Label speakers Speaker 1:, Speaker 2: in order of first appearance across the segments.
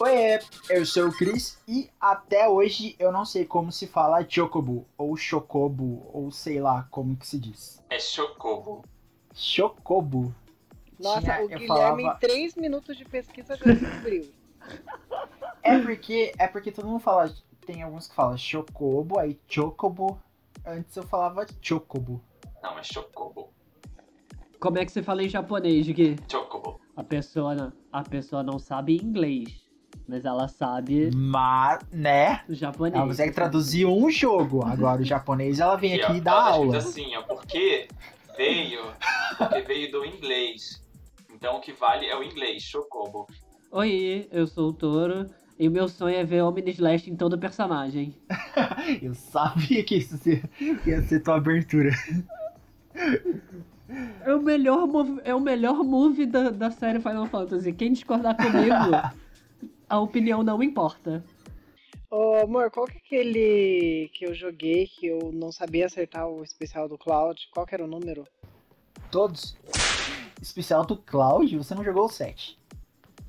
Speaker 1: Oi, eu sou o Cris e até hoje eu não sei como se fala Chocobo, ou Chocobo, ou sei lá como que se diz.
Speaker 2: É Chocobo.
Speaker 1: Chocobo.
Speaker 3: Nossa,
Speaker 1: Tinha-
Speaker 3: o Guilherme
Speaker 1: falava-
Speaker 3: em três minutos de pesquisa já descobriu.
Speaker 1: É porque, é porque todo mundo fala, tem alguns que falam Chocobo, aí Chocobo. Antes eu falava Chocobo.
Speaker 2: Não, é Chocobo.
Speaker 4: Como é que você fala em japonês, Gui?
Speaker 2: Chocobo.
Speaker 4: A pessoa, não- a pessoa não sabe inglês, mas ela sabe
Speaker 1: Mas, né?
Speaker 4: japonês.
Speaker 1: Ela consegue traduzir um jogo. Agora o japonês ela vem
Speaker 2: ó,
Speaker 1: aqui e dá
Speaker 2: ela
Speaker 1: aula.
Speaker 2: assim, ó, porque veio, porque veio do inglês. Então o que vale é o inglês, Chocobo.
Speaker 4: Oi, eu sou o Toro e o meu sonho é ver Omni Slash em todo personagem.
Speaker 1: Eu sabia que isso ia- ser tua abertura.
Speaker 4: É o melhor, é o melhor move da, da série Final Fantasy. Quem discordar comigo, a opinião não importa.
Speaker 3: Ô, amor, qual que é aquele que eu joguei que eu não sabia acertar o especial do Cloud? Qual que era o número?
Speaker 1: Todos. Especial do Cloud, você não jogou o 7.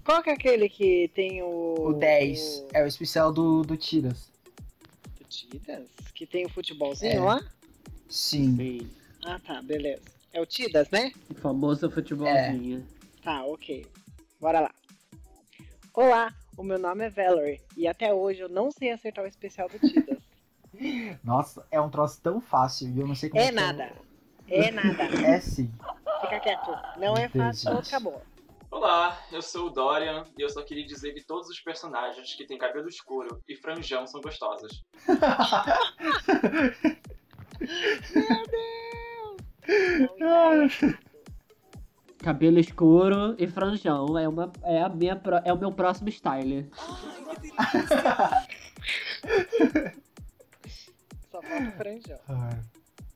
Speaker 3: Qual que é aquele que tem o...
Speaker 1: O 10
Speaker 3: o-
Speaker 1: é o especial do, do Tiras.
Speaker 3: do Tidas? Que tem o futebolzinho
Speaker 1: É.
Speaker 3: lá?
Speaker 1: Sim.
Speaker 3: Ah, tá, beleza. É o Tidas, né?
Speaker 4: O famoso futebolzinho.
Speaker 3: Tá, ok. Bora lá. Olá, o meu nome é Valerie e até hoje eu não sei acertar o especial do Tidas.
Speaker 1: Nossa, é um troço tão fácil e eu não sei como
Speaker 3: É
Speaker 1: que eu-
Speaker 3: nada. É nada.
Speaker 1: É sim.
Speaker 3: Fica quieto. Não é fácil, acabou.
Speaker 2: Olá, eu sou o Dorian e eu só queria dizer que todos os personagens que têm cabelo escuro e franjão são gostosos.
Speaker 4: Cabelo escuro e franjão. É, uma, é, a minha, é o meu próximo style.
Speaker 3: Só falta franjão.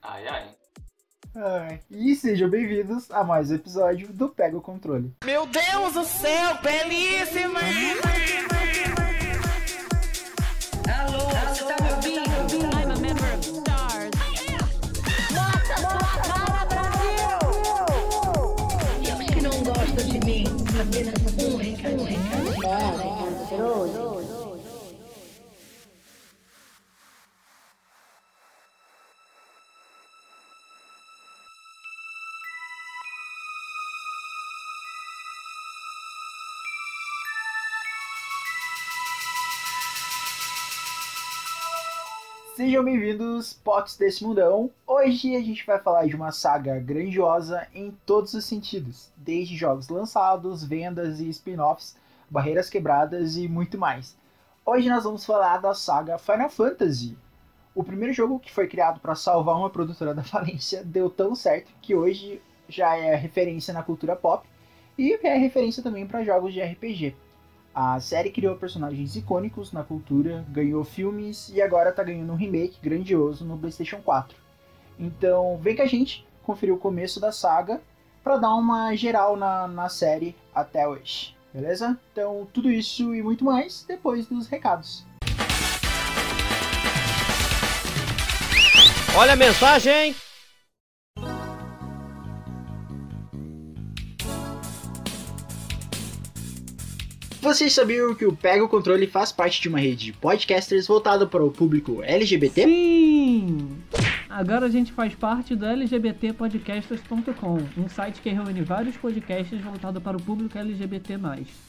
Speaker 2: Ai, ai.
Speaker 1: Ai, E sejam bem-vindos a mais um episódio do Pega o Controle.
Speaker 5: Meu Deus do céu, belíssima!
Speaker 6: Alô, você tá me ouvindo?
Speaker 7: I'm a member of
Speaker 1: Sejam bem-vindos, Pots desse mundão. Hoje a gente vai falar de uma saga grandiosa em todos os sentidos, desde jogos lançados, vendas e spin-offs, barreiras quebradas e muito mais. Hoje nós vamos falar da saga Final Fantasy. O primeiro jogo que foi criado para salvar uma produtora da falência deu tão certo que hoje já é referência na cultura pop e é referência também para jogos de RPG. A série criou personagens icônicos na cultura, ganhou filmes e agora tá ganhando um remake grandioso no PlayStation 4. Então vem com a gente conferir o começo da saga para dar uma geral na, na série até hoje, beleza? Então tudo isso e muito mais depois dos recados.
Speaker 5: Olha a mensagem!
Speaker 1: Vocês sabiam que o Pega o Controle faz parte de uma rede de podcasters voltada para o público LGBT?
Speaker 4: Sim! Agora a gente faz parte do lgbtpodcasters.com, um site que reúne vários podcasts voltados para o público LGBT+.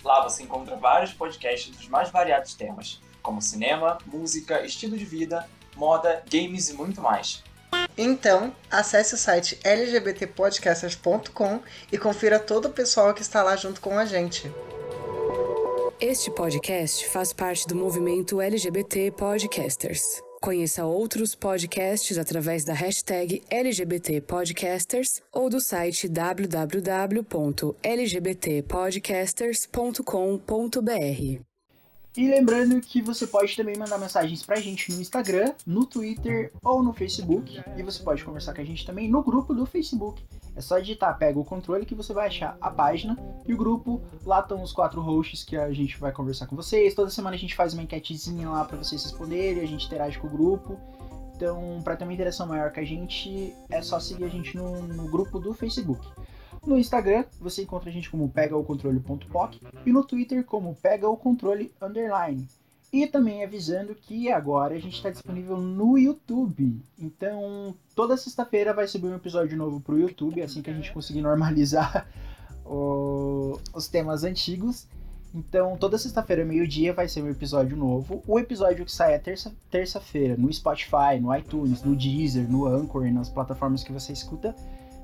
Speaker 2: Lá você encontra vários podcasts dos mais variados temas, como cinema, música, estilo de vida, moda, games e muito mais.
Speaker 8: Então, acesse o site lgbtpodcasters.com e confira todo o pessoal que está lá junto com a gente.
Speaker 9: Este podcast faz parte do movimento LGBT Podcasters. Conheça outros podcasts através da hashtag LGBT Podcasters ou do site www.lgbtpodcasters.com.br.
Speaker 1: E lembrando que você pode também mandar mensagens pra gente no Instagram, no Twitter ou no Facebook. E você pode conversar com a gente também no grupo do Facebook. É só digitar Pega o Controle que você vai achar a página e o grupo. Lá estão os quatro hosts que a gente vai conversar com vocês. Toda semana a gente faz uma enquetezinha lá pra vocês responderem, a gente interage com o grupo. Então, para ter uma interação maior com a gente, é só seguir a gente no, no grupo do Facebook. No Instagram, você encontra a gente como pegaocontrole.poc e no Twitter como pegaocontrole. E também avisando que agora a gente está disponível no YouTube. Então, toda sexta-feira vai subir um episódio novo pro YouTube, assim que a gente conseguir normalizar o- os temas antigos. Então, toda sexta-feira, meio-dia, vai ser um episódio novo. O episódio que sai é terça- terça-feira no Spotify, no iTunes, no Deezer, no Anchor nas plataformas que você escuta,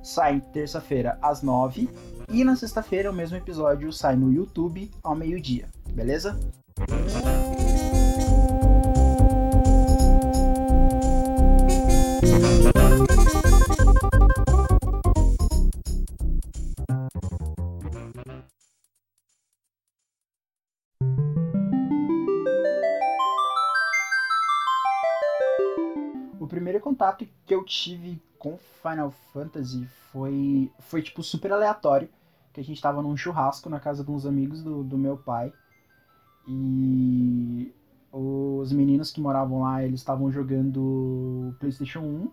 Speaker 1: sai terça-feira às nove. E na sexta-feira, o mesmo episódio sai no YouTube ao meio-dia, beleza? Tive com Final Fantasy foi, foi tipo, super aleatório. Que a gente tava num churrasco na casa de uns amigos do, do meu pai. E os meninos que moravam lá, eles estavam jogando PlayStation 1.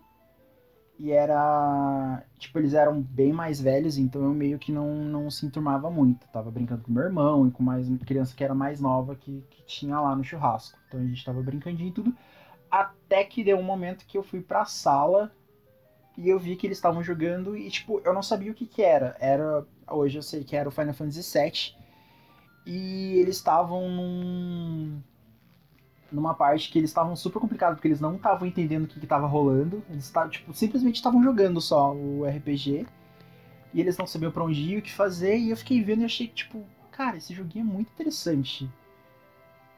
Speaker 1: E era. Tipo, eles eram bem mais velhos, então eu meio que não, não se enturmava muito. Tava brincando com meu irmão e com mais uma criança que era mais nova que, que tinha lá no churrasco. Então a gente tava brincandinho e tudo. Até que deu um momento que eu fui pra sala e eu vi que eles estavam jogando e, tipo, eu não sabia o que que era. Era. Hoje eu sei que era o Final Fantasy VII. E eles estavam num. Numa parte que eles estavam super complicados, porque eles não estavam entendendo o que, que tava rolando. Eles tavam, tipo, simplesmente estavam jogando só o RPG. E eles não sabiam pra onde ir, o que fazer. E eu fiquei vendo e achei tipo, cara, esse joguinho é muito interessante.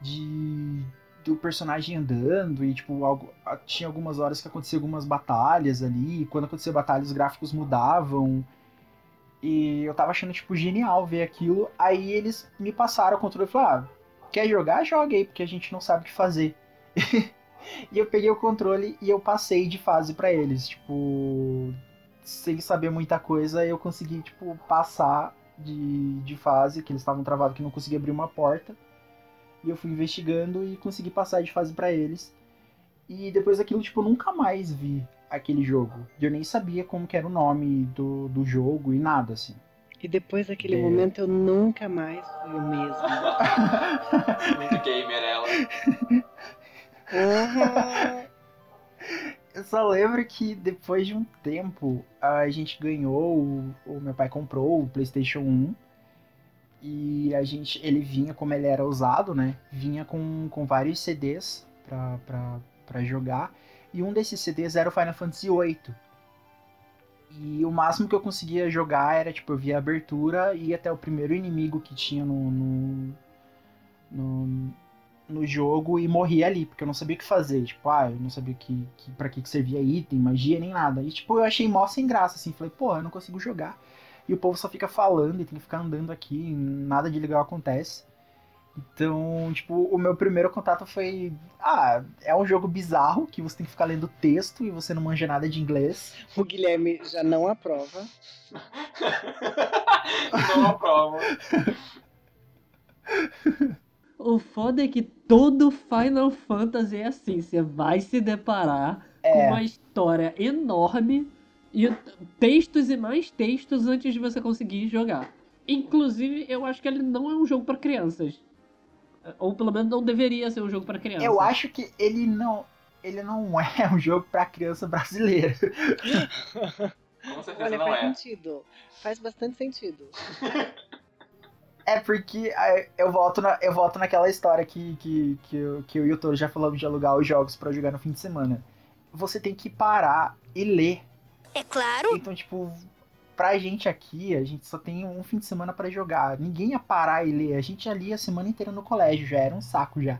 Speaker 1: De. Do personagem andando e, tipo, algo, tinha algumas horas que aconteciam algumas batalhas ali. E quando acontecia batalha, os gráficos mudavam. E eu tava achando, tipo, genial ver aquilo. Aí eles me passaram o controle e falaram: ah, quer jogar? Joga aí, porque a gente não sabe o que fazer. e eu peguei o controle e eu passei de fase pra eles. Tipo, sem saber muita coisa, eu consegui, tipo, passar de, de fase, que eles estavam travados, que não conseguia abrir uma porta. E eu fui investigando e consegui passar de fase pra eles. E depois daquilo, tipo, eu nunca mais vi aquele jogo. Eu nem sabia como que era o nome do, do jogo e nada, assim.
Speaker 3: E depois daquele
Speaker 1: É.
Speaker 3: momento eu nunca mais fui o mesmo.
Speaker 2: Muito gamer ela.
Speaker 1: Eu só lembro que depois de um tempo a gente ganhou, o, o meu pai comprou o PlayStation 1 e a gente, ele vinha como ele era usado, né? Vinha com, com vários CDs pra jogar e um desses CDs era o Final Fantasy VIII. E o máximo que eu conseguia jogar era tipo eu via a abertura e ia até o primeiro inimigo que tinha no, no, no, no jogo e morria ali, porque eu não sabia o que fazer. Tipo, ah, eu não sabia que, que, pra que, que servia item, magia, nem nada. E tipo, eu achei mó sem graça, assim. Falei, porra, eu não consigo jogar. E o povo só fica falando e tem que ficar andando aqui, nada de legal acontece. Então, tipo, o meu primeiro contato foi. Ah, é um jogo bizarro que você tem que ficar lendo texto e você não manja nada de inglês.
Speaker 3: O Guilherme já não aprova.
Speaker 2: Não aprovo.
Speaker 4: O foda é que todo Final Fantasy é assim. Você vai se deparar com
Speaker 1: É,
Speaker 4: uma história enorme e textos e mais textos antes de você conseguir jogar. Inclusive, eu acho que ele não é um jogo pra crianças. Ou pelo menos não deveria ser um jogo pra crianças.
Speaker 1: eu acho que ele não. Ele não é um jogo pra criança brasileira.
Speaker 2: Com certeza
Speaker 3: Olha,
Speaker 2: não
Speaker 3: faz
Speaker 2: é.
Speaker 3: sentido. Faz bastante sentido.
Speaker 1: É porque ah, eu volto, na, eu volto naquela história que, que, que, eu, que eu e o Toro já falamos de alugar os jogos pra jogar no fim de semana. Você tem que parar e ler.
Speaker 6: É claro.
Speaker 1: Então, tipo, pra gente aqui, a gente só tem um fim de semana pra jogar. Ninguém ia parar e ler. A gente já lia a semana inteira no colégio, já era um saco já.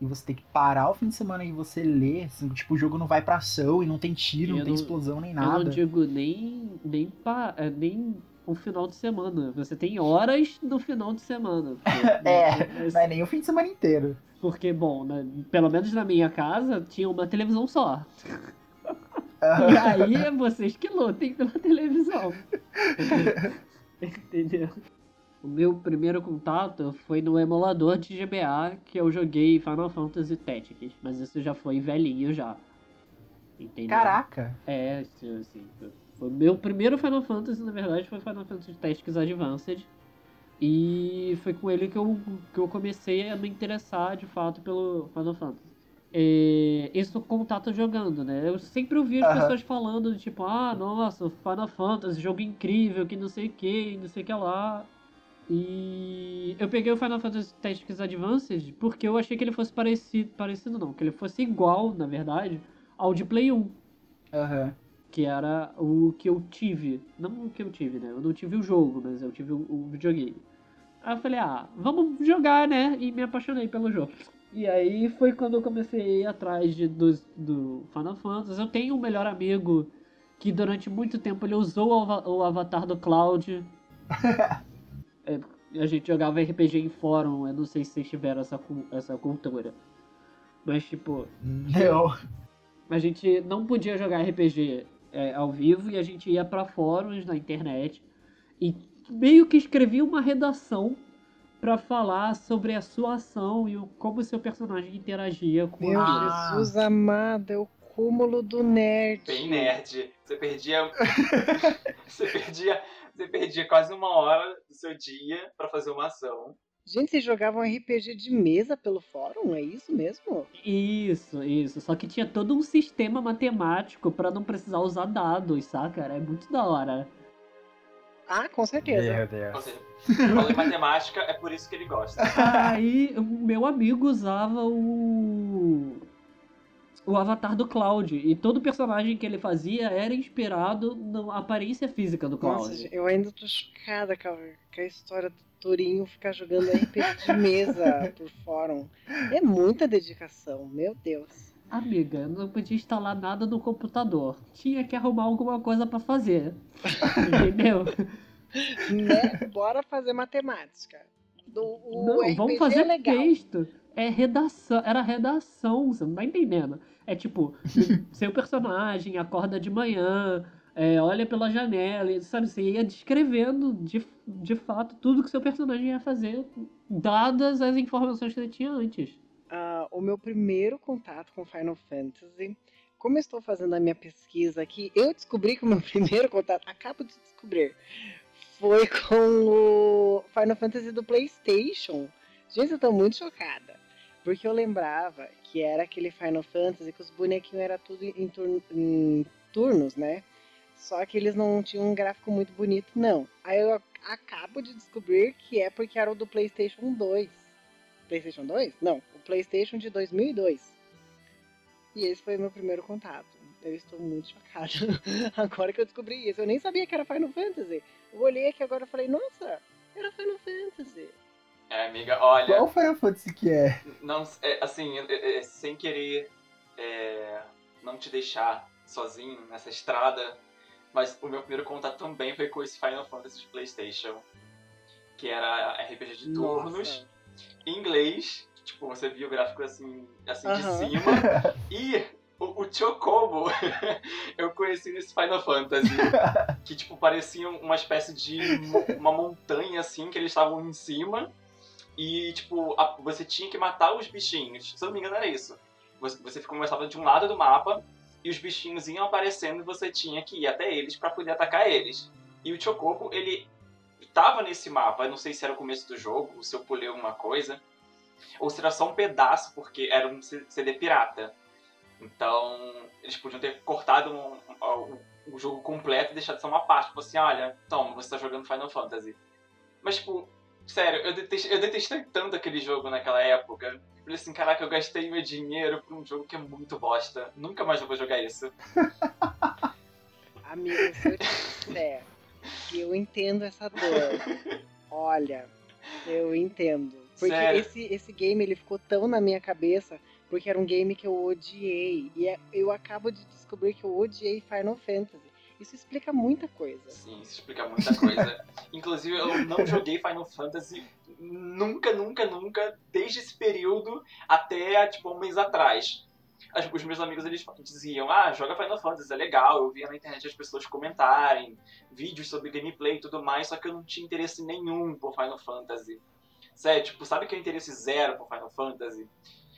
Speaker 1: E você tem que parar o fim de semana e você ler. Assim, tipo, o jogo não vai pra ação e não tem tiro,
Speaker 4: Eu
Speaker 1: não tem
Speaker 4: não-
Speaker 1: explosão nem
Speaker 4: Eu
Speaker 1: nada.
Speaker 4: não digo nem, nem, pa, é, nem um final de semana. Você tem horas no final de semana.
Speaker 1: É,
Speaker 4: Mas-
Speaker 1: Não é nem o fim de semana inteiro.
Speaker 4: Porque, bom, né, pelo menos na minha casa tinha uma televisão só. E aí é vocês que lutem pela televisão. Entendeu? O meu primeiro contato foi no emulador de GBA que eu joguei Final Fantasy Tactics, mas isso já foi velhinho já. Entendeu?
Speaker 1: Caraca.
Speaker 4: É, assim, Foi meu primeiro Final Fantasy, na verdade, foi Final Fantasy Tactics Advanced. E foi com ele que eu, que eu comecei a me interessar de fato pelo Final Fantasy. É, esse contato jogando, né? Eu sempre ouvi as
Speaker 1: Aham.
Speaker 4: pessoas falando, tipo, ah, nossa, Final Fantasy, jogo incrível, que não sei o que, não sei o que lá. E eu peguei o Final Fantasy Tactics Advanced porque eu achei que ele fosse parecido, parecido não, que ele fosse igual, na verdade, ao de Play 1
Speaker 1: Aham.
Speaker 4: que era o que eu tive. Não o que eu tive, né? Eu não tive o jogo, mas eu tive o, o videogame. Aí eu falei, ah, vamos jogar, né? E me apaixonei pelo jogo. E aí foi quando eu comecei a ir atrás de, dos- do Final Fantasy. Eu tenho um melhor amigo que durante muito tempo ele usou o, o avatar do Cloud. É, a gente jogava RPG em fórum, eu não sei se vocês tiveram essa, essa cultura. Mas tipo,
Speaker 1: Não.
Speaker 4: a gente não podia jogar RPG é, ao vivo e a gente ia pra fóruns na internet e meio que escrevia uma redação pra falar sobre a sua ação e o, como o seu personagem interagia com
Speaker 3: Meu.
Speaker 1: Ah.
Speaker 3: Jesus amado, é o cúmulo do nerd.
Speaker 2: Bem nerd. Você perdia. você perdia. Você perdia quase uma hora do seu dia pra fazer uma ação.
Speaker 3: Gente, vocês jogavam RPG de mesa pelo fórum? É isso mesmo?
Speaker 4: Isso, isso. Só que tinha todo um sistema matemático pra não precisar usar dados, saca? Era muito da hora.
Speaker 3: Ah, com certeza.
Speaker 1: Meu
Speaker 2: Ou
Speaker 1: Deus.
Speaker 2: seja, falou em matemática, é por isso que ele gosta.
Speaker 4: Aí o meu amigo usava o. O avatar do Cloud. E todo personagem que ele fazia era inspirado na aparência física do Cloud.
Speaker 3: Nossa, eu ainda tô chocada com a, com a história do Torinho ficar jogando RPG de mesa por fórum. É muita dedicação, meu Deus.
Speaker 4: Amiga, eu não podia instalar nada no computador. Tinha que arrumar alguma coisa pra fazer. Entendeu?
Speaker 3: Né? Bora fazer matemática. Do, o
Speaker 4: Não,
Speaker 3: RPG
Speaker 4: vamos fazer
Speaker 3: é legal.
Speaker 4: texto. É redação, era redação, você não tá entendendo. É tipo, seu personagem acorda de manhã, é, olha pela janela, e, sabe? Você ia descrevendo de, de fato tudo que seu personagem ia fazer, dadas as informações que ele tinha antes.
Speaker 3: Ah, o meu primeiro contato com Final Fantasy, como eu estou fazendo a minha pesquisa aqui, eu descobri que o meu primeiro contato, acabo de descobrir, foi com o Final Fantasy do PlayStation. Gente, eu tô muito chocada. Porque eu lembrava que era aquele Final Fantasy que os bonequinhos eram tudo em, tur- em turnos, né? Só que eles não tinham um gráfico muito bonito, não. Aí eu ac- acabo de descobrir que é porque era o do PlayStation 2. PlayStation 2? Não, o PlayStation de 2002. E esse foi o meu primeiro contato. Eu estou muito chocada. agora que eu descobri isso. Eu nem sabia que era Final Fantasy. Eu olhei aqui agora e falei, nossa, era Final Fantasy.
Speaker 2: É, amiga, olha.
Speaker 1: Qual Final Fantasy que é?
Speaker 2: Não, é, assim, é, é, sem querer é, não te deixar sozinho nessa estrada, mas o meu primeiro contato também foi com esse Final Fantasy de Playstation, que era RPG de turnos,
Speaker 3: Nossa.
Speaker 2: Em inglês, tipo, você via o gráfico assim, assim de cima, e o, o Chocobo eu conheci nesse Final Fantasy, que, tipo, parecia uma espécie de uma montanha, assim, que eles estavam em cima, e, tipo, a- você tinha que matar os bichinhos. Se eu não me engano, era isso. Você, você começava de um lado do mapa e os bichinhos iam aparecendo e você tinha que ir até eles pra poder atacar eles. E o Chocobo, ele tava nesse mapa. Eu não sei se era o começo do jogo, se eu pulei alguma coisa. Ou se era só um pedaço, porque era um CD pirata. Então, eles podiam ter cortado um- um- o jogo completo e deixado só uma parte. Tipo assim, olha, toma, você tá jogando Final Fantasy. Mas, tipo, sério, eu detestei, eu detestei tanto aquele jogo naquela época. Eu Falei assim, caraca, eu gastei meu dinheiro por um jogo que é muito bosta. Nunca mais eu vou jogar isso.
Speaker 3: Amiga, se eu te disser eu entendo essa dor, olha, eu entendo. Porque
Speaker 2: Sério?
Speaker 3: esse, esse game ele ficou tão na minha cabeça porque era um game que eu odiei. E é- eu acabo de descobrir que eu odiei Final Fantasy. Isso explica muita coisa.
Speaker 2: Sim, isso explica muita coisa. Inclusive, eu não joguei Final Fantasy nunca, nunca, nunca, desde esse período até, tipo, um mês atrás. As- Os meus amigos, eles diziam, ah, joga Final Fantasy, é legal. Eu via na internet as pessoas comentarem, vídeos sobre gameplay e tudo mais, só que eu não tinha interesse nenhum por Final Fantasy. Sério, tipo, sabe que eu interesse zero por Final Fantasy?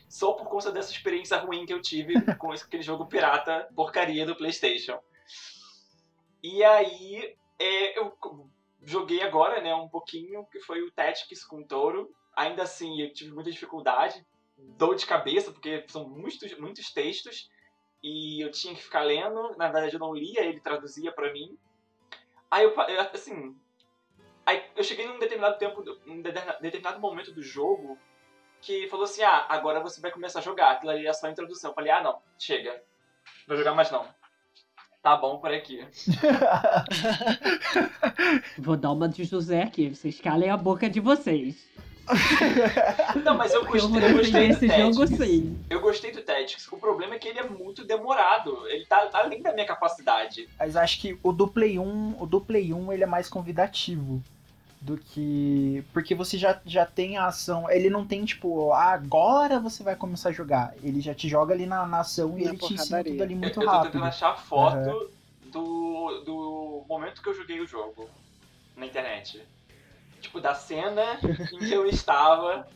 Speaker 2: Só por conta dessa experiência ruim que eu tive com aquele jogo pirata porcaria do Playstation. E aí é, eu joguei agora, né, um pouquinho, que foi o Tactics com o Touro. Ainda assim, eu tive muita dificuldade, dor de cabeça, porque são muitos, muitos textos. E eu tinha que ficar lendo. Na verdade, eu não lia, ele traduzia pra mim. Aí eu, assim... Aí eu cheguei num determinado tempo, num determinado momento do jogo, que falou assim, ah, agora você vai começar a jogar. Aquilo ali é só a introdução. Eu falei, ah, não, chega. Não vou jogar mais não. Tá bom por aqui.
Speaker 4: Vou dar uma de José aqui, vocês calem a boca de vocês.
Speaker 2: Não, mas eu gostei, eu gostei do
Speaker 4: jogo
Speaker 2: Tactics.
Speaker 4: sim.
Speaker 2: Eu gostei do Tactics. O problema é que ele é muito demorado. Ele tá além da minha capacidade.
Speaker 1: Mas acho que o do Play 1, o do Play 1 ele é mais convidativo do que. Porque você já, já tem a ação. Ele não tem, tipo, ah, agora você vai começar a jogar. Ele já te joga ali na, na ação e ele te ensina tudo ali muito
Speaker 2: eu, eu tô
Speaker 1: rápido.
Speaker 2: tentando achar a foto do, do momento que eu joguei o jogo na internet. Tipo, da cena em que eu estava.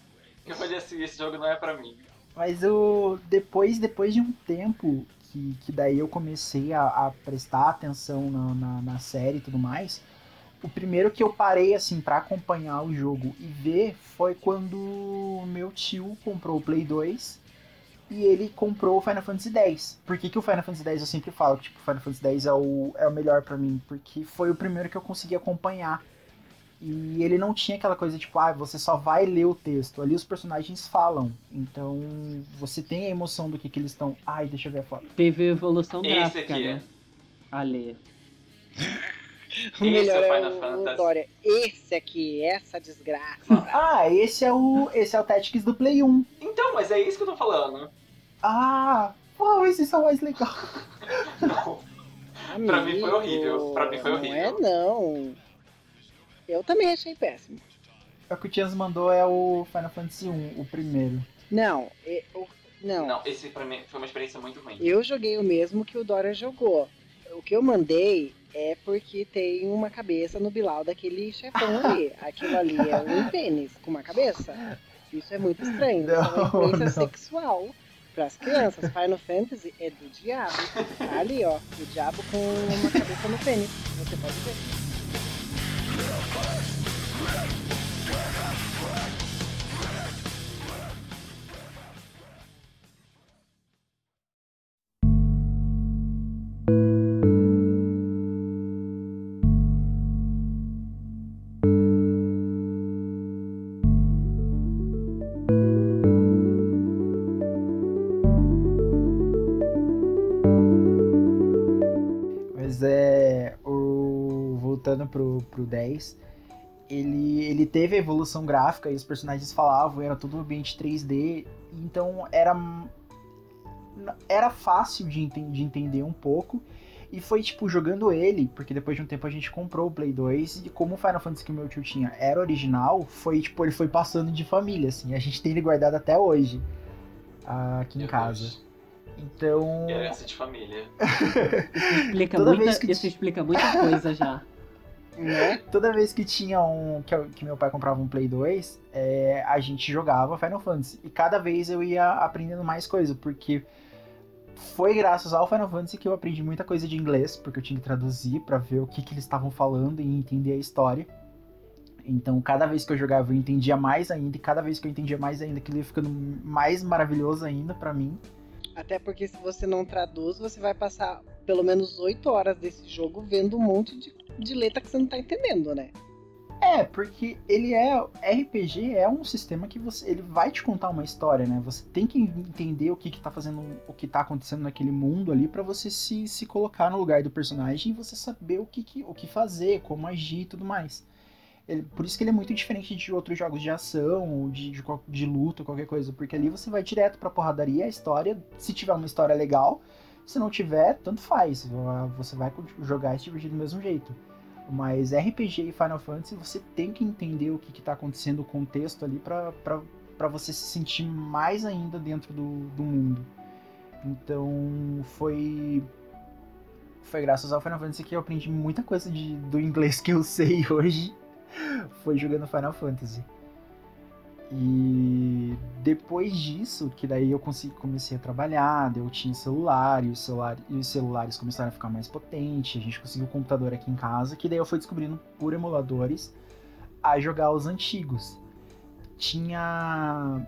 Speaker 2: Eu falei assim, esse jogo não é pra mim.
Speaker 1: Mas o depois, depois de um tempo que, que daí eu comecei a, a prestar atenção na, na, na série e tudo mais, o primeiro que eu parei assim pra acompanhar o jogo e ver foi quando meu tio comprou o Play 2 e ele comprou o Final Fantasy X. Por que, que o Final Fantasy X eu sempre falo que tipo, o Final Fantasy X é o, é o melhor pra mim? Porque foi o primeiro que eu consegui acompanhar. E ele não tinha aquela coisa tipo, ah, você só vai ler o texto. Ali os personagens falam. Então você tem a emoção do que, que eles estão. Ai, deixa eu ver a foto.
Speaker 4: Teve evolução
Speaker 2: Esse
Speaker 4: gráfica,
Speaker 2: aqui.
Speaker 4: né? Ali.
Speaker 3: O
Speaker 2: Esse
Speaker 3: melhor
Speaker 2: é o
Speaker 3: é
Speaker 2: Final
Speaker 3: o,
Speaker 2: Fantasy.
Speaker 3: o Dória. Esse aqui, essa desgraça.
Speaker 1: Ah, esse é o. Esse é o Tactics do Play 1.
Speaker 2: Então, mas é isso que eu tô falando.
Speaker 1: Ah! Pô, esse é o mais legal.
Speaker 2: Não. Pra mim foi horrível, pra mim foi
Speaker 3: Não
Speaker 2: horrível.
Speaker 3: é, não. Eu também achei péssimo.
Speaker 1: É o que o Tias mandou é o Final Fantasy 1, o primeiro.
Speaker 3: Não, o- não.
Speaker 2: Não, esse pra mim foi uma experiência muito ruim.
Speaker 3: Eu joguei o mesmo que o Dória jogou. O que eu mandei é porque tem uma cabeça no Bilal daquele chefão ali. Aquilo ali é um pênis com uma cabeça. Isso é muito estranho. Isso é uma
Speaker 1: Não,
Speaker 3: influência
Speaker 1: não.
Speaker 3: sexual para as crianças. Final Fantasy é do diabo. Tá ali, ó. O diabo com uma cabeça no pênis. Você pode ver.
Speaker 1: 10, ele, ele teve a evolução gráfica e os personagens falavam, era tudo ambiente 3D, então era. Era fácil de, enten- de entender um pouco. E foi, tipo, jogando ele, porque depois de um tempo a gente comprou o Play 2, e como o Final Fantasy que o meu tio tinha era original, foi, tipo, ele foi passando de família, assim. A gente tem ele guardado até hoje, ah, aqui em
Speaker 2: Meu
Speaker 1: casa.
Speaker 2: Deus.
Speaker 1: Então.
Speaker 2: Herança de família.
Speaker 4: Isso explica,
Speaker 1: Toda
Speaker 4: muita,
Speaker 1: que
Speaker 4: isso explica muita coisa já.
Speaker 3: Né?
Speaker 1: toda vez que tinha um. Que, que meu pai comprava um Play 2, é, a gente jogava Final Fantasy. E cada vez eu ia aprendendo mais coisa, porque foi graças ao Final Fantasy que eu aprendi muita coisa de inglês, porque eu tinha que traduzir pra ver o que, que eles estavam falando e entender a história. Então, cada vez que eu jogava, eu entendia mais ainda, e cada vez que eu entendia mais ainda, aquilo ia ficando mais maravilhoso ainda pra mim.
Speaker 3: Até porque se você não traduz, você vai passar pelo menos 8 horas desse jogo vendo um monte de, de letra que você não tá entendendo, né?
Speaker 1: É, porque ele é RPG é um sistema que você ele vai te contar uma história, né? Você tem que entender o que que tá fazendo, o que tá acontecendo naquele mundo ali pra você se, se colocar no lugar do personagem e você saber o que, que o que fazer, como agir e tudo mais. Ele- por isso que ele é muito diferente de outros jogos de ação, ou de, de, de luta, qualquer coisa, porque ali você vai direto pra porradaria, a história, se tiver uma história legal, se não tiver, tanto faz, você vai jogar e se divertir do mesmo jeito. Mas RPG e Final Fantasy você tem que entender o que, que tá acontecendo, o contexto ali, pra você se sentir mais ainda dentro do, do mundo. Então foi. Foi graças ao Final Fantasy que eu aprendi muita coisa de, do inglês que eu sei hoje. Foi jogando Final Fantasy. E depois disso, que daí eu consegui, comecei a trabalhar, eu tinha celular e, o celular, e os celulares começaram a ficar mais potentes, a gente conseguiu um computador aqui em casa, que daí eu fui descobrindo por emuladores a jogar os antigos. Tinha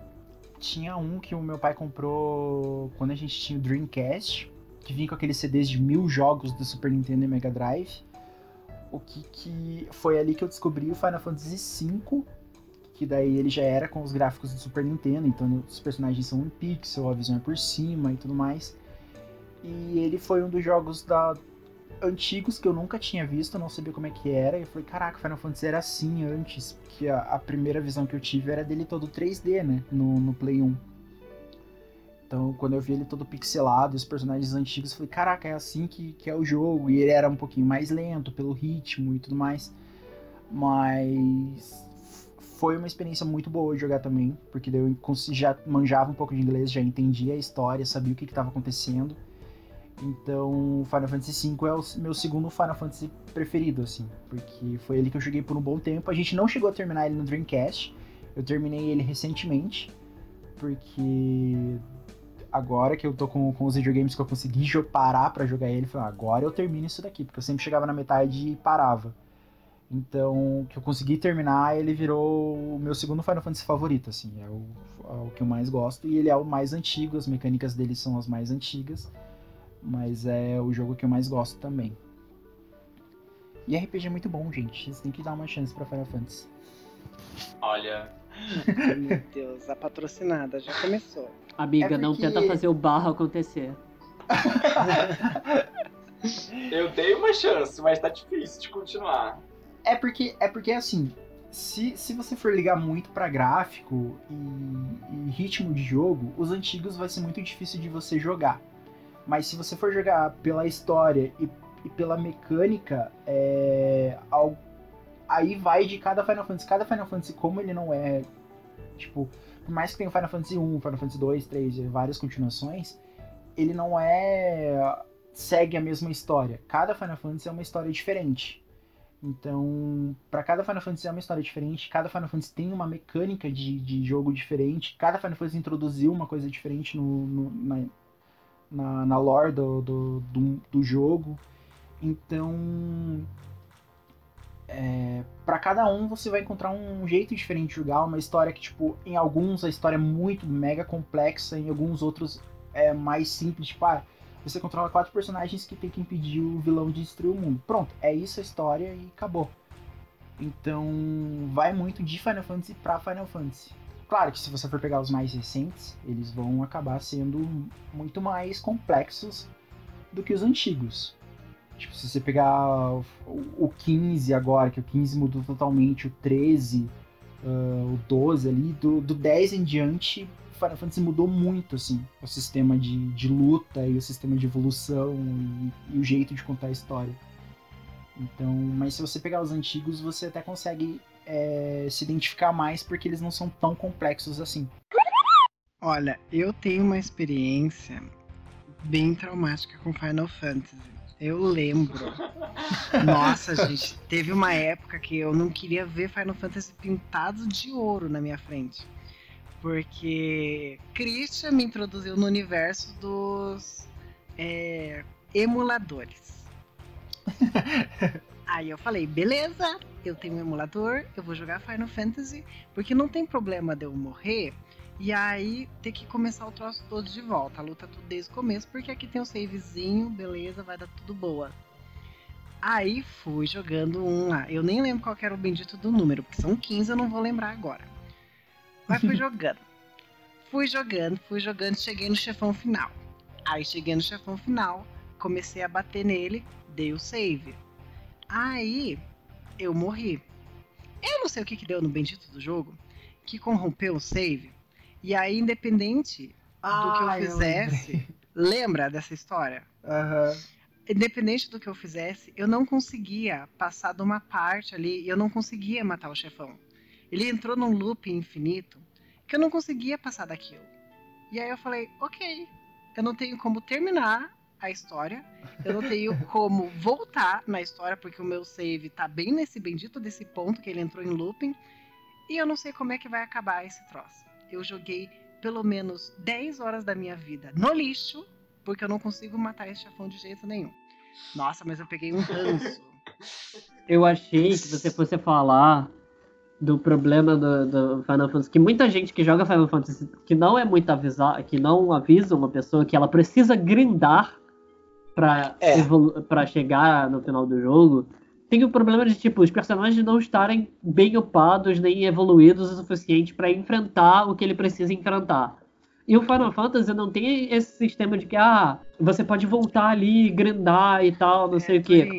Speaker 1: tinha um que o meu pai comprou quando a gente tinha o Dreamcast, que vinha com aqueles CDs de mil jogos do Super Nintendo e Mega Drive. O que, que foi ali que eu descobri o Final Fantasy V, que daí ele já era com os gráficos do Super Nintendo, então os personagens são em pixel, a visão é por cima e tudo mais. E ele foi um dos jogos da antigos que eu nunca tinha visto, não sabia como é que era, e eu falei, caraca, Final Fantasy era assim antes, porque a, a primeira visão que eu tive era dele todo 3D, né, no, no Play 1. Então, quando eu vi ele todo pixelado, os personagens antigos, eu falei, caraca, é assim que, que é o jogo. E ele era um pouquinho mais lento pelo ritmo e tudo mais. Mas foi uma experiência muito boa de jogar também, porque eu já manjava um pouco de inglês, já entendia a história, sabia o que estava acontecendo. Então, Final Fantasy V é o meu segundo Final Fantasy preferido, assim, porque foi ele que eu joguei por um bom tempo. A gente não chegou a terminar ele no Dreamcast, eu terminei ele recentemente, porque agora que eu tô com, com os videogames que eu consegui parar para jogar ele, falei, ah, agora eu termino isso daqui, porque eu sempre chegava na metade e parava. Então, que eu consegui terminar, ele virou o meu segundo Final Fantasy favorito, assim, é o, é o que eu mais gosto, e ele é o mais antigo, as mecânicas dele são as mais antigas mas é o jogo que eu mais gosto também. E RPG é muito bom, gente. Vocês têm que dar uma chance pra Final Fantasy.
Speaker 2: Olha.
Speaker 3: Meu Deus, a patrocinada já começou.
Speaker 4: Amiga,
Speaker 1: É
Speaker 4: não
Speaker 1: porque-
Speaker 4: tenta fazer o barro acontecer.
Speaker 2: Eu dei uma chance, mas tá difícil de continuar.
Speaker 1: É porque, é porque assim, se, se você for ligar muito pra gráfico e, e ritmo de jogo, os antigos vai ser muito difícil de você jogar. Mas se você for jogar pela história e, e pela mecânica, é, al- aí vai de cada Final Fantasy. Cada Final Fantasy, como ele não é, tipo, por mais que tenha o Final Fantasy 1, Final Fantasy 2, 3 e várias continuações, ele não é segue a mesma história. Cada Final Fantasy é uma história diferente. Então, para cada Final Fantasy é uma história diferente, cada Final Fantasy tem uma mecânica de, de jogo diferente, cada Final Fantasy introduziu uma coisa diferente no, no- na, na, na lore do, do, do, do jogo. Então, é, para cada um você vai encontrar um jeito diferente de jogar, uma história que, tipo, em alguns a história é muito mega complexa, em alguns outros é mais simples, tipo, ah, você controla quatro personagens que tem que impedir o vilão de destruir o mundo. Pronto, é isso a história e acabou. Então, vai muito de Final Fantasy pra Final Fantasy. Claro que se você for pegar os mais recentes, eles vão acabar sendo muito mais complexos do que os antigos. Tipo, se você pegar o, o 15 agora, que o 15 mudou totalmente, o 13, ah, o 12 ali, do, do 10 em diante, Final Fantasy mudou muito, assim, o sistema de, de luta e o sistema de evolução e, e o jeito de contar a história. Então, mas se você pegar os antigos, você até consegue é, se identificar mais porque eles não são tão complexos assim.
Speaker 3: Olha, eu tenho uma experiência bem traumática com Final Fantasy. Eu lembro. Nossa, gente, teve uma época que eu não queria ver Final Fantasy pintado de ouro na minha frente. Porque Christian me introduziu no universo dos é, emuladores. Aí eu falei, beleza, eu tenho um emulador, eu vou jogar Final Fantasy, porque não tem problema de eu morrer e aí ter que começar o troço todo de volta. A luta tudo desde o começo, porque aqui tem um savezinho, beleza, vai dar tudo boa. Aí fui jogando um lá. Eu nem lembro qual era o bendito do número, porque são 15, eu não vou lembrar agora. Mas fui jogando. Fui jogando, fui jogando, cheguei no chefão final. Aí cheguei no chefão final, comecei a bater nele, dei o save. Aí eu morri. Eu não sei o que, que deu no bendito do jogo, que corrompeu o save. E aí, independente do que eu
Speaker 1: Ah, eu
Speaker 3: fizesse, lembra dessa história?
Speaker 1: Aham.
Speaker 3: Independente do que eu fizesse, eu não conseguia passar de uma parte ali, e eu não conseguia matar o chefão. Ele entrou num loop infinito que eu não conseguia passar daquilo. E aí eu falei, ok, eu não tenho como terminar a história, eu não tenho como voltar na história, porque o meu save tá bem nesse bendito desse ponto que ele entrou em looping. E eu não sei como é que vai acabar esse troço. Eu joguei pelo menos 10 horas da minha vida no lixo, porque eu não consigo matar esse chefão de jeito nenhum. Nossa, mas eu peguei um ranço.
Speaker 4: Eu achei que você fosse falar do problema do, do Final Fantasy, que muita gente que joga Final Fantasy que não é muito avisar, que não avisa uma pessoa que ela precisa grindar pra,
Speaker 1: É.
Speaker 4: evolu- pra chegar no final do jogo, tem o problema de tipo os personagens não estarem bem upados nem evoluídos o suficiente pra enfrentar o que ele precisa enfrentar. E o Final Fantasy não tem esse sistema de que ah, você pode voltar ali, grindar e tal, não sei o quê.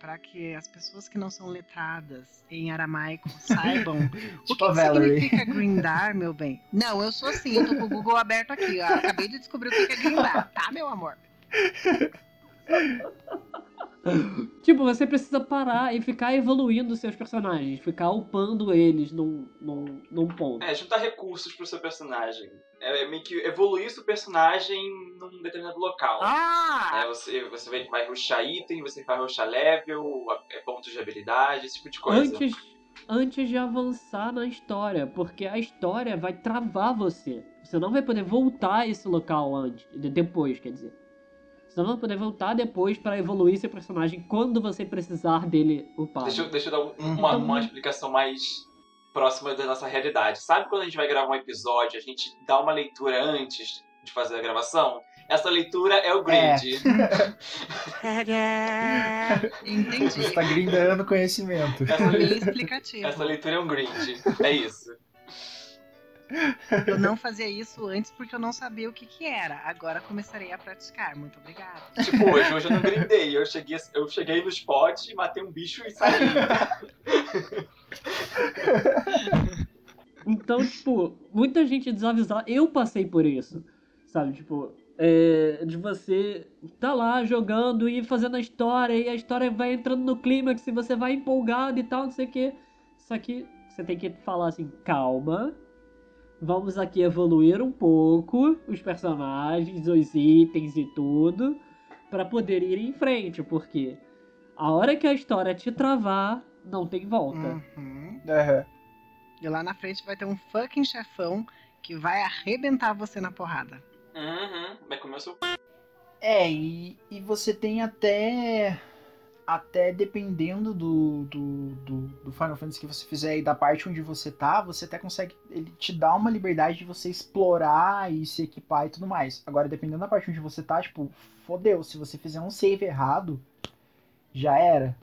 Speaker 3: Pra que as pessoas que não são letradas em aramaico saibam o
Speaker 1: Tipo
Speaker 3: que significa grindar, meu bem. Não, eu sou assim, eu tô com o Google aberto aqui. ó. Acabei de descobrir o que é grindar, tá, meu amor?
Speaker 4: Tipo, você precisa parar e ficar evoluindo seus personagens, ficar upando eles num, num, num ponto.
Speaker 2: É, juntar recursos pro seu personagem. É meio que evoluir seu personagem num determinado local.
Speaker 3: Ah!
Speaker 2: É, você, você vai, vai rushar item, você vai rushar level, é, pontos de habilidade, esse tipo de coisa.
Speaker 4: Antes, antes de avançar na história, porque a história vai travar você. Você não vai poder voltar a esse local antes, de- depois, quer dizer. Você não vai poder voltar depois pra evoluir seu personagem quando você precisar dele upado.
Speaker 2: Deixa, eu- deixa eu dar um- uma, uma explicação mais próxima da nossa realidade. Sabe quando a gente vai gravar um episódio, a gente dá uma leitura antes de fazer a gravação? Essa leitura é o grid.
Speaker 3: Entendi.
Speaker 1: Você tá grindando conhecimento.
Speaker 2: Essa,
Speaker 3: Bem
Speaker 2: le-
Speaker 3: explicativo.
Speaker 2: essa leitura é um grid. É isso.
Speaker 3: Eu não fazia isso antes porque eu não sabia o que que era. Agora começarei a praticar. Muito obrigada.
Speaker 2: Tipo, hoje, hoje eu não grindei. Eu cheguei, eu cheguei no spot, matei um bicho e saí.
Speaker 4: Então, tipo, muita gente desavisada. Eu passei por isso. Sabe, tipo, é, de você tá lá jogando e fazendo a história, e a história vai entrando no clímax e você vai empolgado e tal, não sei o quê. Só que você tem que falar assim, calma. Vamos aqui evoluir um pouco os personagens, os itens e tudo, pra poder ir em frente, porque a hora que a história te travar, não tem volta.
Speaker 3: Uhum.
Speaker 1: Aham.
Speaker 3: E lá na frente vai ter um fucking chefão que vai arrebentar você na porrada.
Speaker 2: Uhum. Vai.
Speaker 1: É, e, e você tem até. Até dependendo do, do, do, do Final Fantasy que você fizer e da parte onde você tá, você até consegue. Ele te dá uma liberdade de você explorar e se equipar e tudo mais. Agora, dependendo da parte onde você tá, tipo, fodeu. Se você fizer um save errado, já era.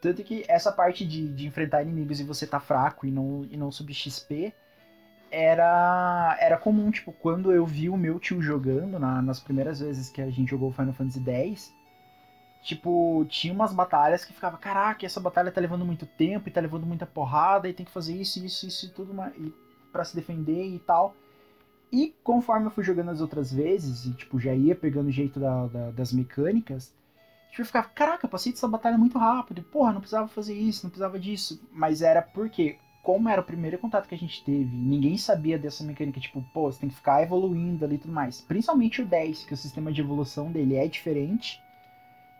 Speaker 1: Tanto que essa parte de, de enfrentar inimigos e você tá fraco e não, e não subir XP era, era comum, tipo, quando eu vi o meu tio jogando, na- nas primeiras vezes que a gente jogou Final Fantasy X, tipo, tinha umas batalhas que ficava, caraca, essa batalha tá levando muito tempo e tá levando muita porrada e tem que fazer isso, isso, isso e tudo mais, pra se defender e tal. E conforme eu fui jogando as outras vezes, e tipo, já ia pegando o jeito da- da- das mecânicas, tipo, eu ficava, caraca, eu passei dessa batalha muito rápido, porra, não precisava fazer isso, não precisava disso. Mas era porque, como era o primeiro contato que a gente teve, ninguém sabia dessa mecânica, tipo, pô, você tem que ficar evoluindo ali e tudo mais. Principalmente o 10, que o sistema de evolução dele é diferente.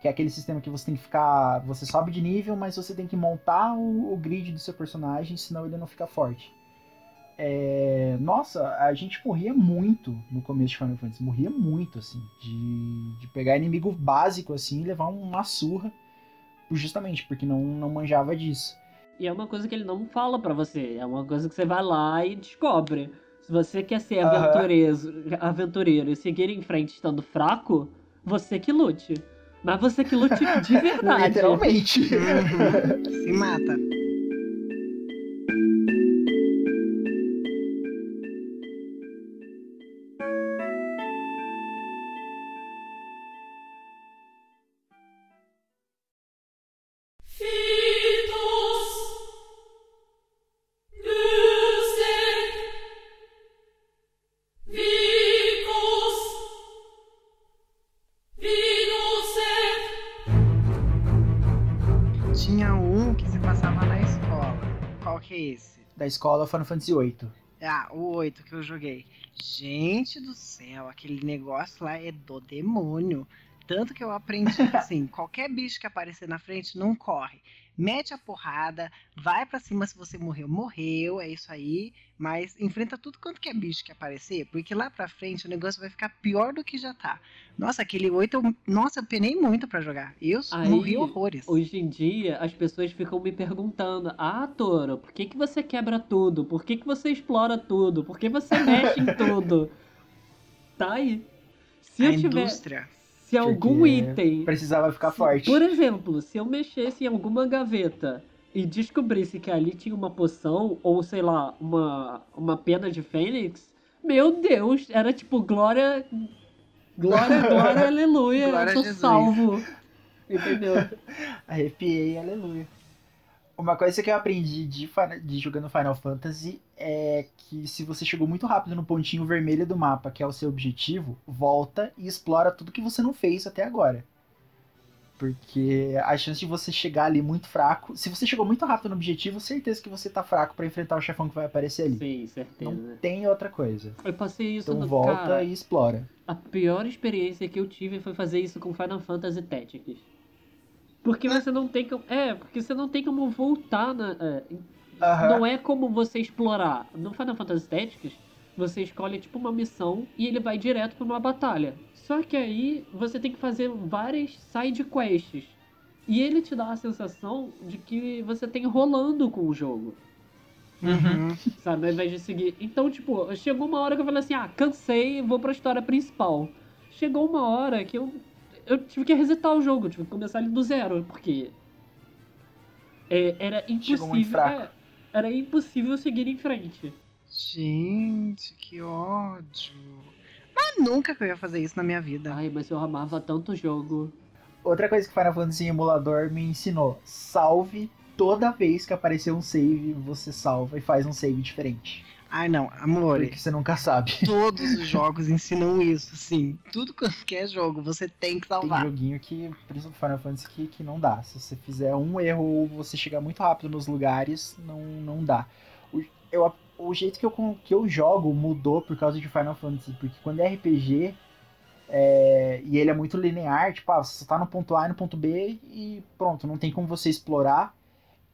Speaker 1: Que é aquele sistema que você tem que ficar. Você sobe de nível, mas você tem que montar o, o grid do seu personagem, senão ele não fica forte. É, Nossa, a gente morria muito no começo de Final Fantasy. Morria muito, assim. De, de pegar inimigo básico, assim, e levar uma surra. Justamente, porque não, não manjava disso.
Speaker 4: E é uma coisa que ele não fala pra você. É uma coisa que você vai lá e descobre. Se você quer ser aventureiro, aventureiro e seguir em frente estando fraco, você que lute. Mas você que lute de verdade.
Speaker 1: Literalmente.
Speaker 3: Uhum. Se mata.
Speaker 1: Da escola Final Fantasy VIII.
Speaker 3: Ah, o 8 que eu joguei. Gente do céu, aquele negócio lá é do demônio. Tanto que eu aprendi assim, qualquer bicho que aparecer na frente não corre. Mete a porrada, vai pra cima se você morreu, morreu, é isso aí, mas enfrenta tudo quanto que é bicho que aparecer, porque lá pra frente o negócio vai ficar pior do que já tá. Nossa, aquele 8, eu, nossa, eu penei muito pra jogar. Eu
Speaker 4: Aí,
Speaker 3: morri horrores.
Speaker 4: Hoje em dia, as pessoas ficam me perguntando: Ah, Toro, por que, que você quebra tudo? Por que, que você explora tudo? Por que você mexe em tudo? Tá aí. Se
Speaker 3: a
Speaker 4: eu tiver.
Speaker 3: indústria.
Speaker 4: Se algum item.
Speaker 1: Precisava ficar
Speaker 4: se-
Speaker 1: forte.
Speaker 4: Por exemplo, se eu mexesse em alguma gaveta e descobrisse que ali tinha uma poção, ou sei lá, uma, uma pena de fênix, meu Deus, era tipo glória. Glória, glória, aleluia,
Speaker 3: Glória a
Speaker 4: eu sou
Speaker 3: Jesus.
Speaker 4: salvo. Entendeu?
Speaker 1: Arrepiei, aleluia. Uma coisa que eu aprendi de, de jogando Final Fantasy é que se você chegou muito rápido no pontinho vermelho do mapa, que é o seu objetivo, volta e explora tudo que você não fez até agora. Porque a chance de você chegar ali muito fraco. Se você chegou muito rápido no objetivo, certeza que você tá fraco pra enfrentar o chefão que vai aparecer ali.
Speaker 4: Sim, certeza.
Speaker 1: Não tem outra coisa.
Speaker 4: Eu passei isso
Speaker 1: Então
Speaker 4: no
Speaker 1: volta
Speaker 4: cara,
Speaker 1: e explora.
Speaker 4: A pior experiência que eu tive foi fazer isso com Final Fantasy Tactics. Porque você não tem como. É, porque você não tem como voltar na. é,
Speaker 1: Aham.
Speaker 4: Não é como você explorar. No Final Fantasy Tactics, você escolhe tipo uma missão e ele vai direto pra uma batalha. Só que aí você tem que fazer várias side quests. E ele te dá a sensação de que você tem rolando com o jogo.
Speaker 3: Uhum.
Speaker 4: Sabe, ao invés de seguir. Então, tipo, chegou uma hora que eu falei assim: ah, cansei, vou pra história principal. Chegou uma hora que eu, eu tive que resetar o jogo, tive que começar ele do zero, porque. é, era impossível. é, era impossível seguir em frente.
Speaker 3: Gente, que ódio. Mas nunca que eu ia fazer isso na minha vida.
Speaker 4: Ai, mas eu amava tanto o jogo.
Speaker 1: Outra coisa que Final Fantasy Emulador me ensinou: salve toda vez que aparecer um save, você salva e faz um save diferente.
Speaker 3: Ai, não, amor.
Speaker 1: Porque você nunca sabe.
Speaker 3: Todos os jogos ensinam isso, sim. Tudo que é jogo, você tem que
Speaker 1: Tem
Speaker 3: salvar.
Speaker 1: joguinho que, principalmente Final Fantasy, que, que não dá. Se você fizer um erro ou você chegar muito rápido nos lugares, não, não dá. O, eu, o jeito que eu, que eu jogo mudou por causa de Final Fantasy, porque quando é RPG é, e ele é muito linear, tipo, ah, você tá no ponto A e no ponto B e pronto, não tem como você explorar.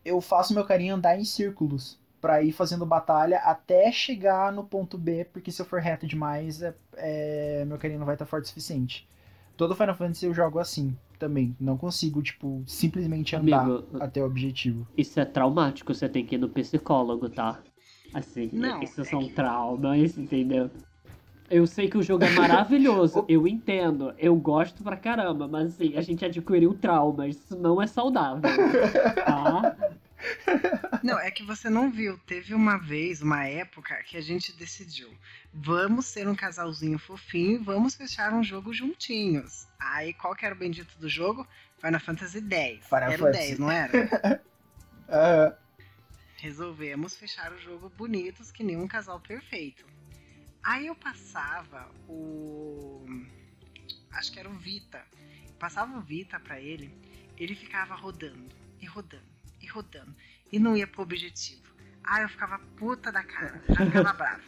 Speaker 1: Eu faço meu carinha andar em círculos pra ir fazendo batalha até chegar no ponto B, porque se eu for reto demais, é, é, meu carinha não vai estar forte o suficiente. Todo Final Fantasy eu jogo assim também. Não consigo, tipo, simplesmente andar
Speaker 4: Amigo,
Speaker 1: até o objetivo.
Speaker 4: isso é traumático, você tem que ir no psicólogo, tá? Assim,
Speaker 3: Não,
Speaker 4: isso
Speaker 3: é
Speaker 4: são
Speaker 3: que-
Speaker 4: traumas, entendeu? Eu sei que o jogo é maravilhoso, eu entendo, eu gosto pra caramba, mas assim, a gente adquiriu traumas, isso não é saudável, tá?
Speaker 3: Não, é que você não viu. Teve uma vez, uma época, que a gente decidiu: vamos ser um casalzinho fofinho e vamos fechar um jogo juntinhos. Aí qual que era o bendito do jogo? Final Fantasy X.
Speaker 1: Final
Speaker 3: era o
Speaker 1: Fantasy.
Speaker 3: 10, não era? Resolvemos fechar o jogo bonitos, que nem um casal perfeito. Aí eu passava o. Acho que era o Vita. Passava o Vita pra ele, ele ficava rodando, e rodando, rodando, e não ia pro objetivo. Aí eu ficava puta da cara, já ficava bravo.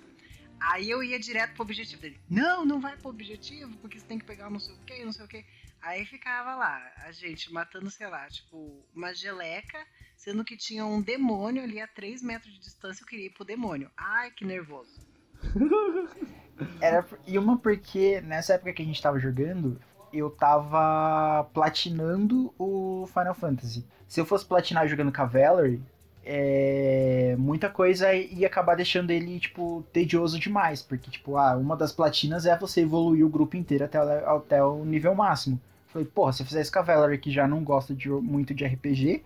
Speaker 3: Aí eu ia direto pro objetivo dele. Não, não vai pro objetivo, porque você tem que pegar não sei o que, não sei o que. Aí ficava lá, a gente matando, sei lá, tipo, uma geleca, sendo que tinha um demônio ali a 3 metros de distância, eu queria ir pro demônio. Ai, que nervoso.
Speaker 1: era, e uma porque nessa época que a gente tava jogando, eu tava platinando o Final Fantasy. Se eu fosse platinar jogando Valerie, é, muita coisa ia acabar deixando ele, tipo, tedioso demais. Porque, tipo, ah, uma das platinas é você evoluir o grupo inteiro até, o- até o nível máximo. Falei, porra, se eu fizer isso com a Valerie, que já não gosta de, muito de RPG,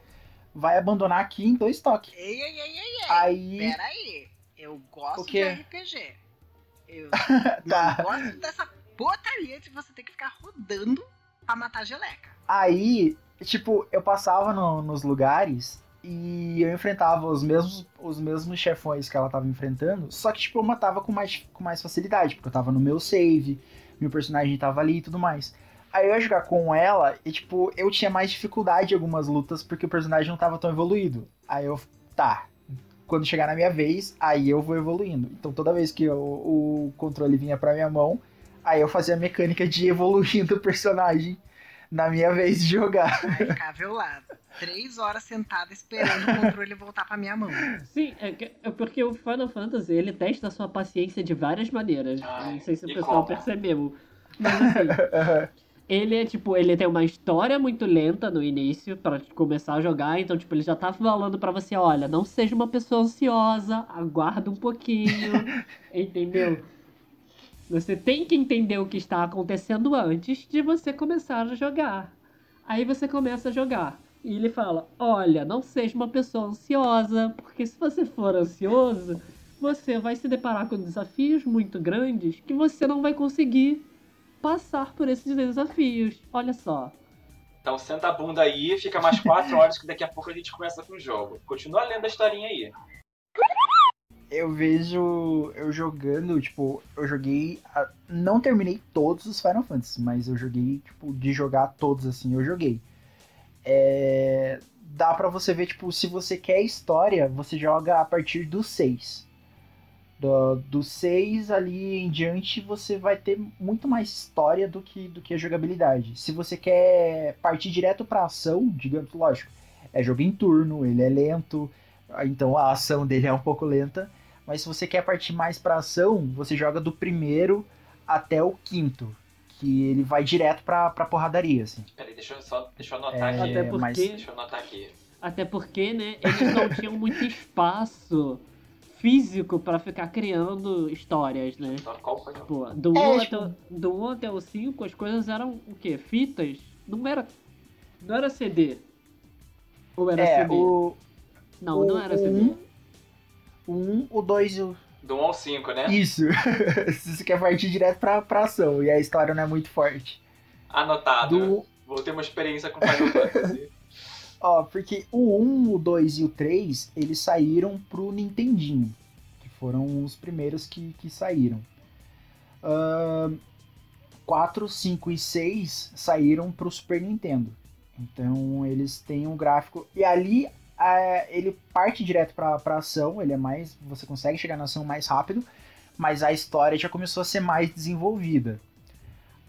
Speaker 1: vai abandonar aqui em dois toques.
Speaker 3: Ei, ei, ei, ei, ei.
Speaker 1: Aí.
Speaker 3: Peraí, eu gosto de RPG. Eu
Speaker 1: Tá.
Speaker 3: não gosto dessa portaria de você ter que ficar rodando pra matar geleca.
Speaker 1: Aí, tipo, eu passava no- nos lugares e eu enfrentava os mesmos, os mesmos chefões que ela tava enfrentando, só que, tipo, eu matava com mais, com mais facilidade, porque eu tava no meu save, meu personagem tava ali e tudo mais. Aí eu ia jogar com ela e, tipo, eu tinha mais dificuldade em algumas lutas porque o personagem não tava tão evoluído. Aí eu, tá, quando chegar na minha vez, aí eu vou evoluindo. Então toda vez que eu- o controle vinha pra minha mão, aí eu fazia a mecânica de evoluindo o personagem na minha vez de jogar.
Speaker 3: Vai ficar violado. Três horas sentada esperando o controle voltar pra minha mão.
Speaker 4: Sim, é, que- é porque o Final Fantasy ele testa a sua paciência de várias maneiras.
Speaker 2: Ai,
Speaker 4: Não sei se o pessoal
Speaker 2: como?
Speaker 4: percebeu. Mas assim, ele é tipo, ele tem uma história muito lenta no início pra começar a jogar, então tipo, ele já tá falando pra você, olha, não seja uma pessoa ansiosa, aguarda um pouquinho, entendeu? Você tem que entender o que está acontecendo antes de você começar a jogar. Aí você começa a jogar. E ele fala: Olha, não seja uma pessoa ansiosa, porque se você for ansioso, você vai se deparar com desafios muito grandes que você não vai conseguir passar por esses desafios. Olha só.
Speaker 2: Então senta a bunda aí, fica mais quatro horas que daqui a pouco a gente começa com o jogo. Continua lendo a historinha aí.
Speaker 1: Eu vejo eu jogando, tipo, eu joguei. Não terminei todos os Final Fantasy, mas eu joguei, tipo, de jogar todos assim, eu joguei. É, Dá pra você ver, tipo, se você quer história, você joga a partir do 6. Do, do 6 ali em diante, você vai ter muito mais história do que, do que a jogabilidade. Se você quer partir direto pra ação, digamos, lógico, é jogo em turno, ele é lento, então a ação dele é um pouco lenta. Mas se você quer partir mais pra ação, você joga do primeiro até o quinto. Que ele vai direto pra, pra porradaria, assim.
Speaker 2: Peraí, deixa eu só deixa eu anotar
Speaker 1: É,
Speaker 2: aqui.
Speaker 4: Até porque-
Speaker 1: mas-
Speaker 2: Deixa eu anotar aqui.
Speaker 4: Até porque, né, eles não tinham muito espaço físico pra ficar criando histórias, né?
Speaker 2: Então, foi?
Speaker 4: Pô, do 1
Speaker 1: É,
Speaker 4: até,
Speaker 1: tipo-
Speaker 4: o- do 1 até o 5 as coisas eram o quê? Fitas? Não era. Não era CD. Ou era
Speaker 1: é,
Speaker 4: CD?
Speaker 1: o,
Speaker 4: Não,
Speaker 1: o-
Speaker 4: não era
Speaker 1: o
Speaker 4: CD.
Speaker 1: um- o 1, o 2 e o.
Speaker 2: Do 1 ao 5, né?
Speaker 1: Isso! você quer partir direto pra, pra ação e a história não é muito forte.
Speaker 2: Anotado.
Speaker 1: Do,
Speaker 2: Vou ter uma experiência com Final Fantasy.
Speaker 1: Ó, porque o 1, o 2 e o 3, eles saíram pro Nintendinho. Que foram os primeiros que, que saíram. Ahn, 4, 5 e 6 saíram pro Super Nintendo. Então eles têm um gráfico. E ali ele parte direto pra, pra ação, ele é mais. Você consegue chegar na ação mais rápido, mas a história já começou a ser mais desenvolvida.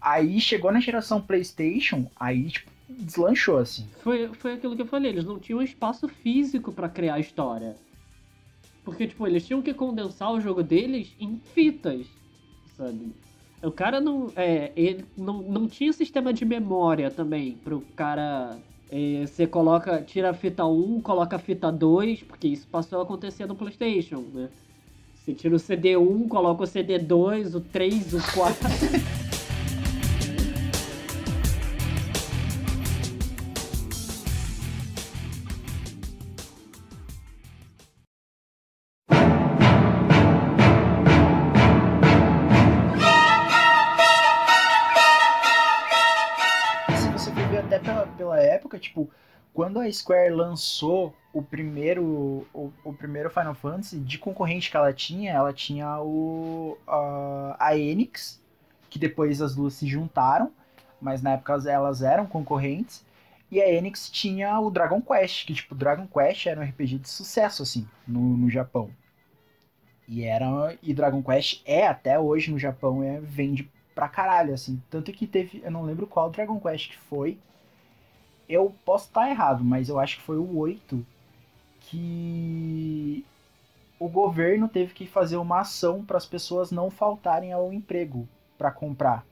Speaker 1: Aí chegou na geração PlayStation, aí tipo, deslanchou assim.
Speaker 4: Foi, foi aquilo que eu falei, eles não tinham espaço físico pra criar a história. Porque, tipo, eles tinham que condensar o jogo deles em fitas, sabe? O cara não. É, ele não, não tinha sistema de memória também pro cara. É, você coloca. Tira a fita 1, coloca a fita 2, porque isso passou a acontecer no Playstation, né? Você tira o CD1, coloca o CD2, o 3, o 4.
Speaker 1: quando a Square lançou o primeiro o, o primeiro Final Fantasy, de concorrente que ela tinha, ela tinha o a, a Enix, que depois as duas se juntaram, mas na época elas eram concorrentes, e a Enix tinha o Dragon Quest, que tipo, Dragon Quest era um RPG de sucesso assim, no, no Japão. E era e Dragon Quest é até hoje no Japão é vende pra caralho, assim. Tanto que teve. Eu não lembro qual Dragon Quest que foi. Eu posso estar errado, mas eu acho que foi o 8 que o governo teve que fazer uma ação para as pessoas não faltarem ao emprego para comprar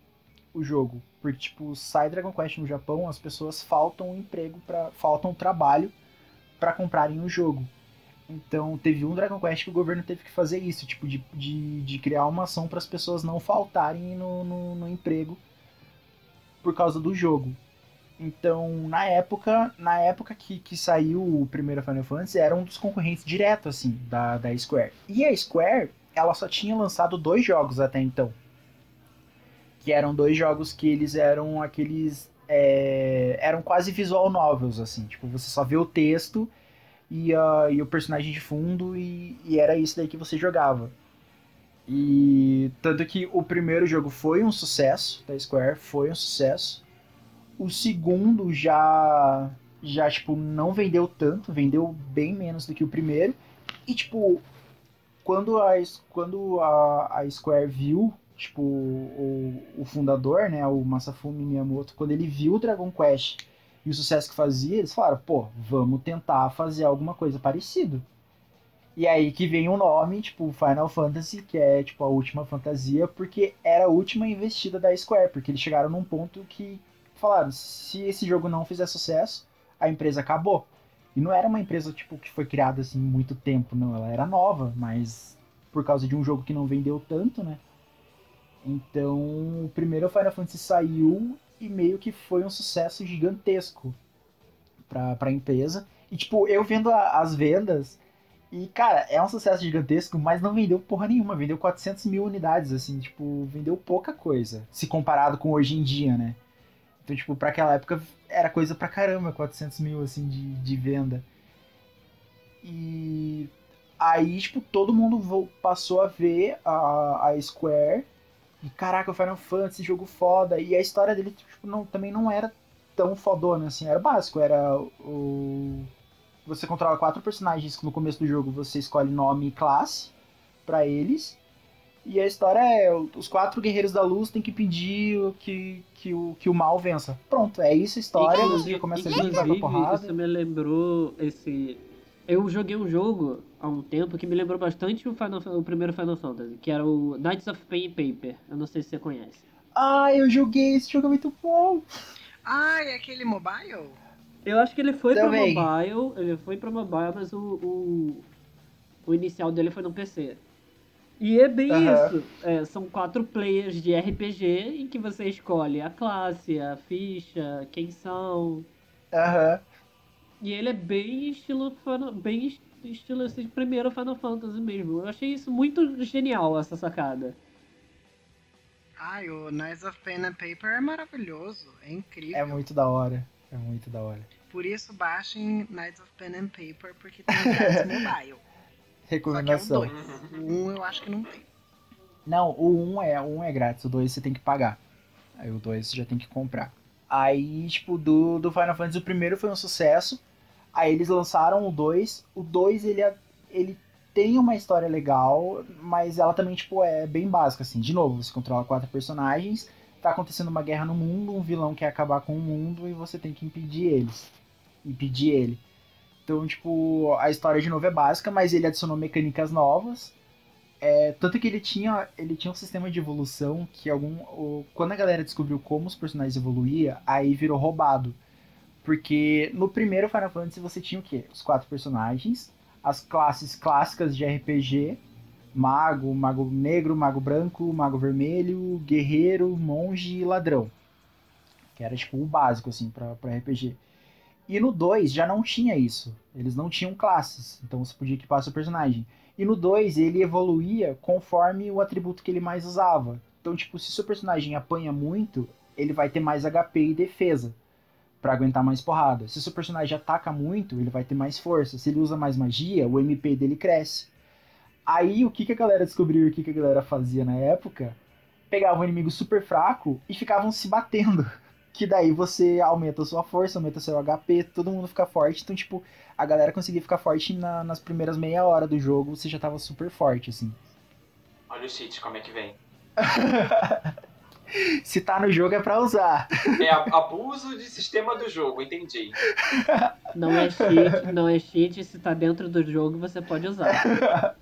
Speaker 1: o jogo. Porque, tipo, sai Dragon Quest no Japão, as pessoas faltam emprego, pra, faltam trabalho para comprarem o jogo. Então teve um Dragon Quest que o governo teve que fazer isso, tipo, de, de, de criar uma ação para as pessoas não faltarem no, no, no emprego por causa do jogo. Então, na época, na época que, que saiu o primeiro Final Fantasy, era um dos concorrentes direto, assim, da, da Square. E a Square, ela só tinha lançado dois jogos até então. Que eram dois jogos que eles eram aqueles. é, eram quase visual novels, assim. Tipo, você só vê o texto e, a- e o personagem de fundo, e, e era isso daí que você jogava. E tanto que o primeiro jogo foi um sucesso da Square, foi um sucesso. O segundo já já tipo não vendeu tanto, vendeu bem menos do que o primeiro. E tipo, quando a quando a, a Square viu tipo, o, o fundador, né, o Masafumi Miyamoto, quando ele viu o Dragon Quest e o sucesso que fazia, eles falaram, pô, vamos tentar fazer alguma coisa parecida. E aí que vem o nome, tipo, Final Fantasy, que é, tipo, a última fantasia, porque era a última investida da Square, porque eles chegaram num ponto que falaram, se esse jogo não fizer sucesso, a empresa acabou. E não era uma empresa, tipo, que foi criada, assim, muito tempo, não, ela era nova, mas por causa de um jogo que não vendeu tanto, né, então, o primeiro Final Fantasy saiu e meio que foi um sucesso gigantesco pra, pra empresa. E, tipo, eu vendo a, as vendas, e, cara, é um sucesso gigantesco, mas não vendeu porra nenhuma. Vendeu 400 mil unidades, assim, tipo, vendeu pouca coisa. Se comparado com hoje em dia, né? Então, tipo, pra aquela época era coisa pra caramba, 400 mil, assim, de, de venda. E aí, tipo, todo mundo passou a ver a, a Square e caraca, o Final Fantasy, jogo foda. E a história dele tipo, não, também não era tão fodona assim, era básico, era o. Você controla quatro personagens no começo do jogo, você escolhe nome e classe para eles. E a história é: os quatro guerreiros da luz têm que pedir que, que, o, que o mal vença. Pronto, é isso a história.
Speaker 4: Inclusive,
Speaker 1: você começa
Speaker 4: inclusive,
Speaker 1: a vir, porrada.
Speaker 4: Isso me lembrou esse. Eu joguei um jogo há um tempo que me lembrou bastante o, Final, o primeiro Final Fantasy, que era o Knights of Pen and Paper. Eu não sei se você conhece.
Speaker 1: Ah, eu joguei, esse jogo é muito bom.
Speaker 3: Ah, é aquele mobile?
Speaker 4: Eu acho que ele foi
Speaker 1: Também.
Speaker 4: pra mobile, ele foi pra mobile, mas o, o, o inicial dele foi no PC. E é bem
Speaker 1: Aham.
Speaker 4: isso. É, são quatro players de RPG em que você escolhe a classe, a ficha, quem são.
Speaker 1: Aham.
Speaker 4: E ele é bem estilo Final- bem est- estilo assim, primeiro Final Fantasy mesmo. Eu achei isso muito genial, essa sacada.
Speaker 3: Ai, o Knights of Pen and Paper é maravilhoso, é incrível.
Speaker 1: É muito da hora. É muito da hora.
Speaker 3: Por isso baixem Knights of Pen and Paper, porque tem um grátis mobile. Só que é o
Speaker 1: Recomendação.
Speaker 3: 2. O 1 eu acho que não tem.
Speaker 1: Não, o 1 é, o 1 é grátis, o 2 você tem que pagar. Aí o 2 você já tem que comprar. Aí, tipo, do, do Final Fantasy, o primeiro foi um sucesso. Aí eles lançaram o 2. O 2, ele, é- ele tem uma história legal, mas ela também, tipo, é bem básica, assim. De novo, você controla quatro personagens, tá acontecendo uma guerra no mundo, um vilão quer acabar com o mundo e você tem que impedir eles. Impedir ele. Então, tipo, a história de novo é básica, mas ele adicionou mecânicas novas. É, tanto que ele tinha, ele tinha um sistema de evolução que algum. o- quando a galera descobriu como os personagens evoluíam, aí virou roubado. Porque no primeiro Final Fantasy você tinha o quê? Os quatro personagens, as classes clássicas de RPG, mago, mago negro, mago branco, mago vermelho, guerreiro, monge e ladrão. Que era tipo o básico assim pra RPG. E no 2 já não tinha isso. Eles não tinham classes, então você podia equipar seu personagem. E no 2 ele evoluía conforme o atributo que ele mais usava. Então, tipo, se seu personagem apanha muito, ele vai ter mais HP e defesa pra aguentar mais porrada. Se seu personagem ataca muito, ele vai ter mais força. Se ele usa mais magia, o MP dele cresce. Aí o que, que a galera descobriu e o que, que a galera fazia na época? Pegava um inimigo super fraco e ficavam se batendo. Que daí você aumenta a sua força, aumenta seu HP, todo mundo fica forte. Então, tipo, a galera conseguia ficar forte na- nas primeiras meia hora do jogo, você já tava super forte, assim.
Speaker 2: Olha o cheat, como é que vem.
Speaker 1: Se tá no jogo é pra usar.
Speaker 2: É a- abuso de sistema do jogo, entendi.
Speaker 4: Não é cheat, não é cheat, se tá dentro do jogo você pode usar.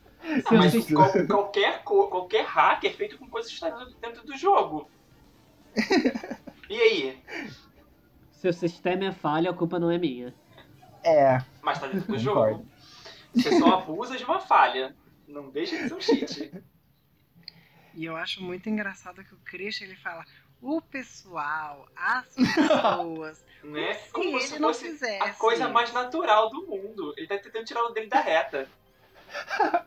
Speaker 2: Ah, mas qual- qualquer, qualquer hack é feito com coisas que estão dentro do jogo. E aí?
Speaker 4: Se o sistema é falha, a culpa não é minha.
Speaker 1: É,
Speaker 2: Mas tá dentro do
Speaker 1: Concordo.
Speaker 2: jogo. Você só abusa de uma falha. Não deixa de ser um cheat.
Speaker 3: E eu acho muito engraçado que o Christian ele fala: o pessoal, as pessoas.
Speaker 2: Né?
Speaker 3: se
Speaker 2: Como
Speaker 3: ele
Speaker 2: se
Speaker 3: não
Speaker 2: fosse
Speaker 3: fizesse.
Speaker 2: a coisa mais natural do mundo. Ele tá tentando tirar o dele da reta.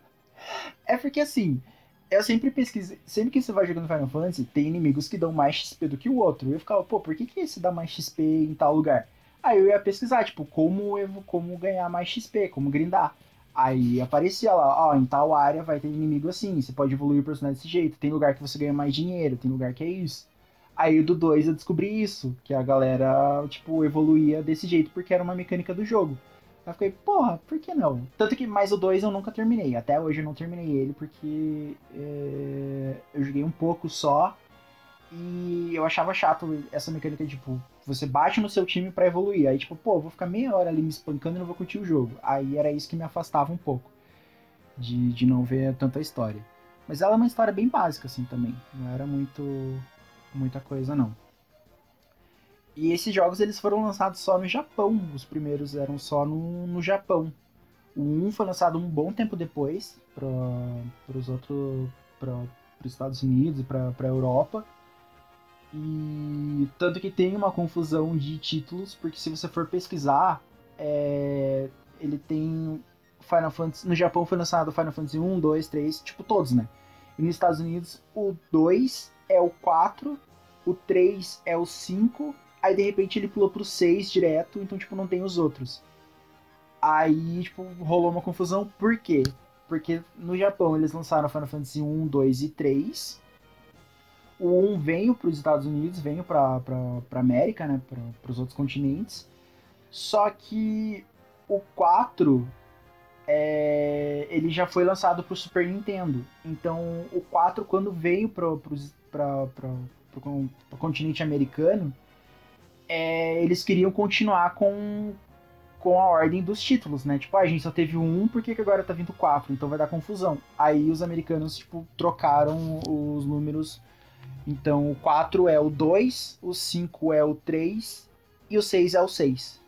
Speaker 1: é porque assim, eu sempre pesquiso, sempre que você vai jogando Final Fantasy, tem inimigos que dão mais XP do que o outro. Eu ficava, pô, por que, que esse dá mais XP em tal lugar? Aí eu ia pesquisar, tipo, como, evo- como ganhar mais XP, como grindar. Aí aparecia lá, ó, em tal área vai ter inimigo assim, você pode evoluir o personagem desse jeito. Tem lugar que você ganha mais dinheiro, tem lugar que é isso. Aí do 2 eu descobri isso, que a galera, tipo, evoluía desse jeito porque era uma mecânica do jogo. Eu fiquei, porra, por que não? Tanto que mais o 2 eu nunca terminei. Até hoje eu não terminei ele porque é, eu joguei um pouco só e eu achava chato essa mecânica de, tipo, você bate no seu time pra evoluir. Aí, tipo, pô, vou ficar meia hora ali me espancando e não vou curtir o jogo. Aí era isso que me afastava um pouco de, de não ver tanta história. Mas ela é uma história bem básica, assim, também. Não era muito muita coisa, não. E esses jogos eles foram lançados só no Japão. Os primeiros eram só no, no Japão. O 1 foi lançado um bom tempo depois para os outros, para os Estados Unidos e para a Europa. E tanto que tem uma confusão de títulos, porque se você for pesquisar, é, ele tem Final Fantasy. No Japão foi lançado Final Fantasy 1, 2, 3, tipo todos, né? E nos Estados Unidos, o 2 é o 4, o 3 é o 5, aí de repente ele pulou pro 6 direto, então tipo não tem os outros. Aí, tipo, rolou uma confusão, por quê? Porque no Japão eles lançaram Final Fantasy 1, 2 e 3. O 1 veio para os Estados Unidos, veio para pra, América, né? Para os outros continentes. Só que o 4 é, ele já foi lançado para Super Nintendo. Então o 4, quando veio para o continente americano, é, eles queriam continuar com, com a ordem dos títulos, né? Tipo, ah, a gente só teve um, por que, que agora tá vindo quatro? Então vai dar confusão. Aí os americanos, tipo, trocaram os números. Então o 4 é o 2, o 5 é o 3 e o 6 é o 6.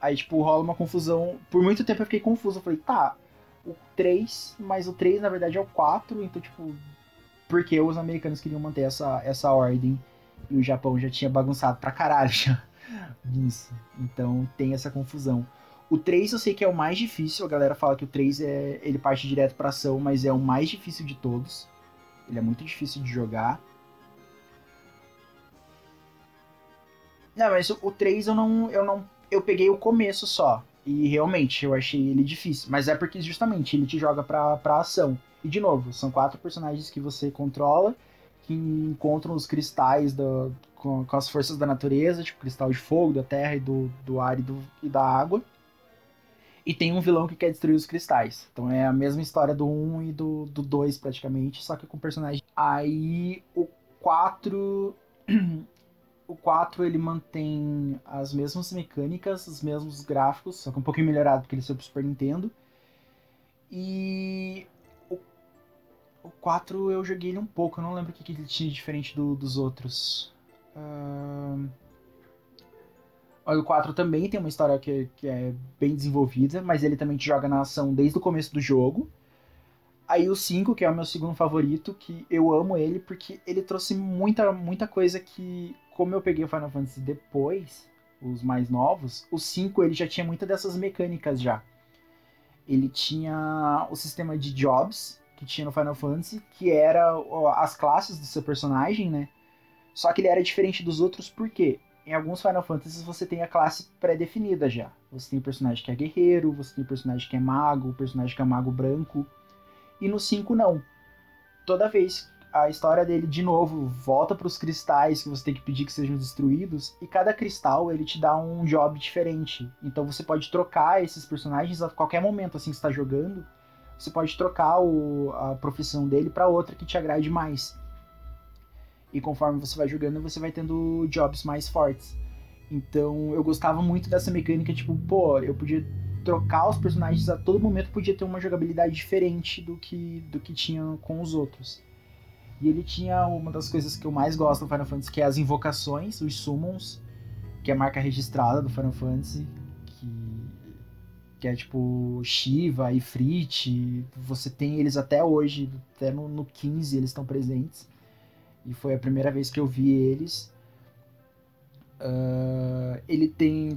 Speaker 1: Aí, tipo, rola uma confusão. Por muito tempo eu fiquei confuso. Eu falei, tá, o 3, mas o 3 na verdade é o 4, então, tipo, porque os americanos queriam manter essa, essa ordem e o Japão já tinha bagunçado pra caralho já nisso. Então tem essa confusão. O 3 eu sei que é o mais difícil, a galera fala que o 3 é, ele parte direto pra ação, mas é o mais difícil de todos. Ele é muito difícil de jogar. Não, mas o 3 eu não, eu não eu peguei o começo só. E realmente, eu achei ele difícil. Mas é porque justamente ele te joga pra, pra ação. E de novo, são quatro personagens que você controla, que encontram os cristais do, com, com as forças da natureza, tipo cristal de fogo, da terra e do, do ar e, do, e da água. E tem um vilão que quer destruir os cristais. Então é a mesma história do 1 e do, do 2, praticamente, só que com personagem. Aí o 4. o 4 ele mantém as mesmas mecânicas, os mesmos gráficos, só que um pouquinho melhorado porque ele é do Super Nintendo. E o, o 4 eu joguei um pouco, eu não lembro o que, que ele tinha diferente do, dos outros. Uh... O 4 também tem uma história que, que é bem desenvolvida, mas ele também te joga na ação desde o começo do jogo. Aí o 5, que é o meu segundo favorito, que eu amo ele porque ele trouxe muita, muita coisa que, como eu peguei o Final Fantasy depois, os mais novos, o 5 ele já tinha muitas dessas mecânicas já. Ele tinha o sistema de jobs que tinha no Final Fantasy, que era as classes do seu personagem, né? Só que ele era diferente dos outros porque em alguns Final Fantasies você tem a classe pré-definida já. Você tem o personagem que é guerreiro, você tem o personagem que é mago, o personagem que é mago branco. E no 5 não. Toda vez a história dele de novo volta para os cristais que você tem que pedir que sejam destruídos e cada cristal ele te dá um job diferente. Então você pode trocar esses personagens a qualquer momento assim que está jogando. Você pode trocar o, a profissão dele para outra que te agrade mais. E conforme você vai jogando, você vai tendo jobs mais fortes. Então eu gostava muito dessa mecânica, tipo, pô, eu podia trocar os personagens a todo momento podia ter uma jogabilidade diferente do que, do que tinha com os outros. E ele tinha uma das coisas que eu mais gosto do Final Fantasy, que é as invocações, os summons, que é a marca registrada do Final Fantasy, que, é tipo Shiva, Ifrit, você tem eles até hoje, até no, no 15 eles estão presentes. E foi a primeira vez que eu vi eles. Uh, ele tem.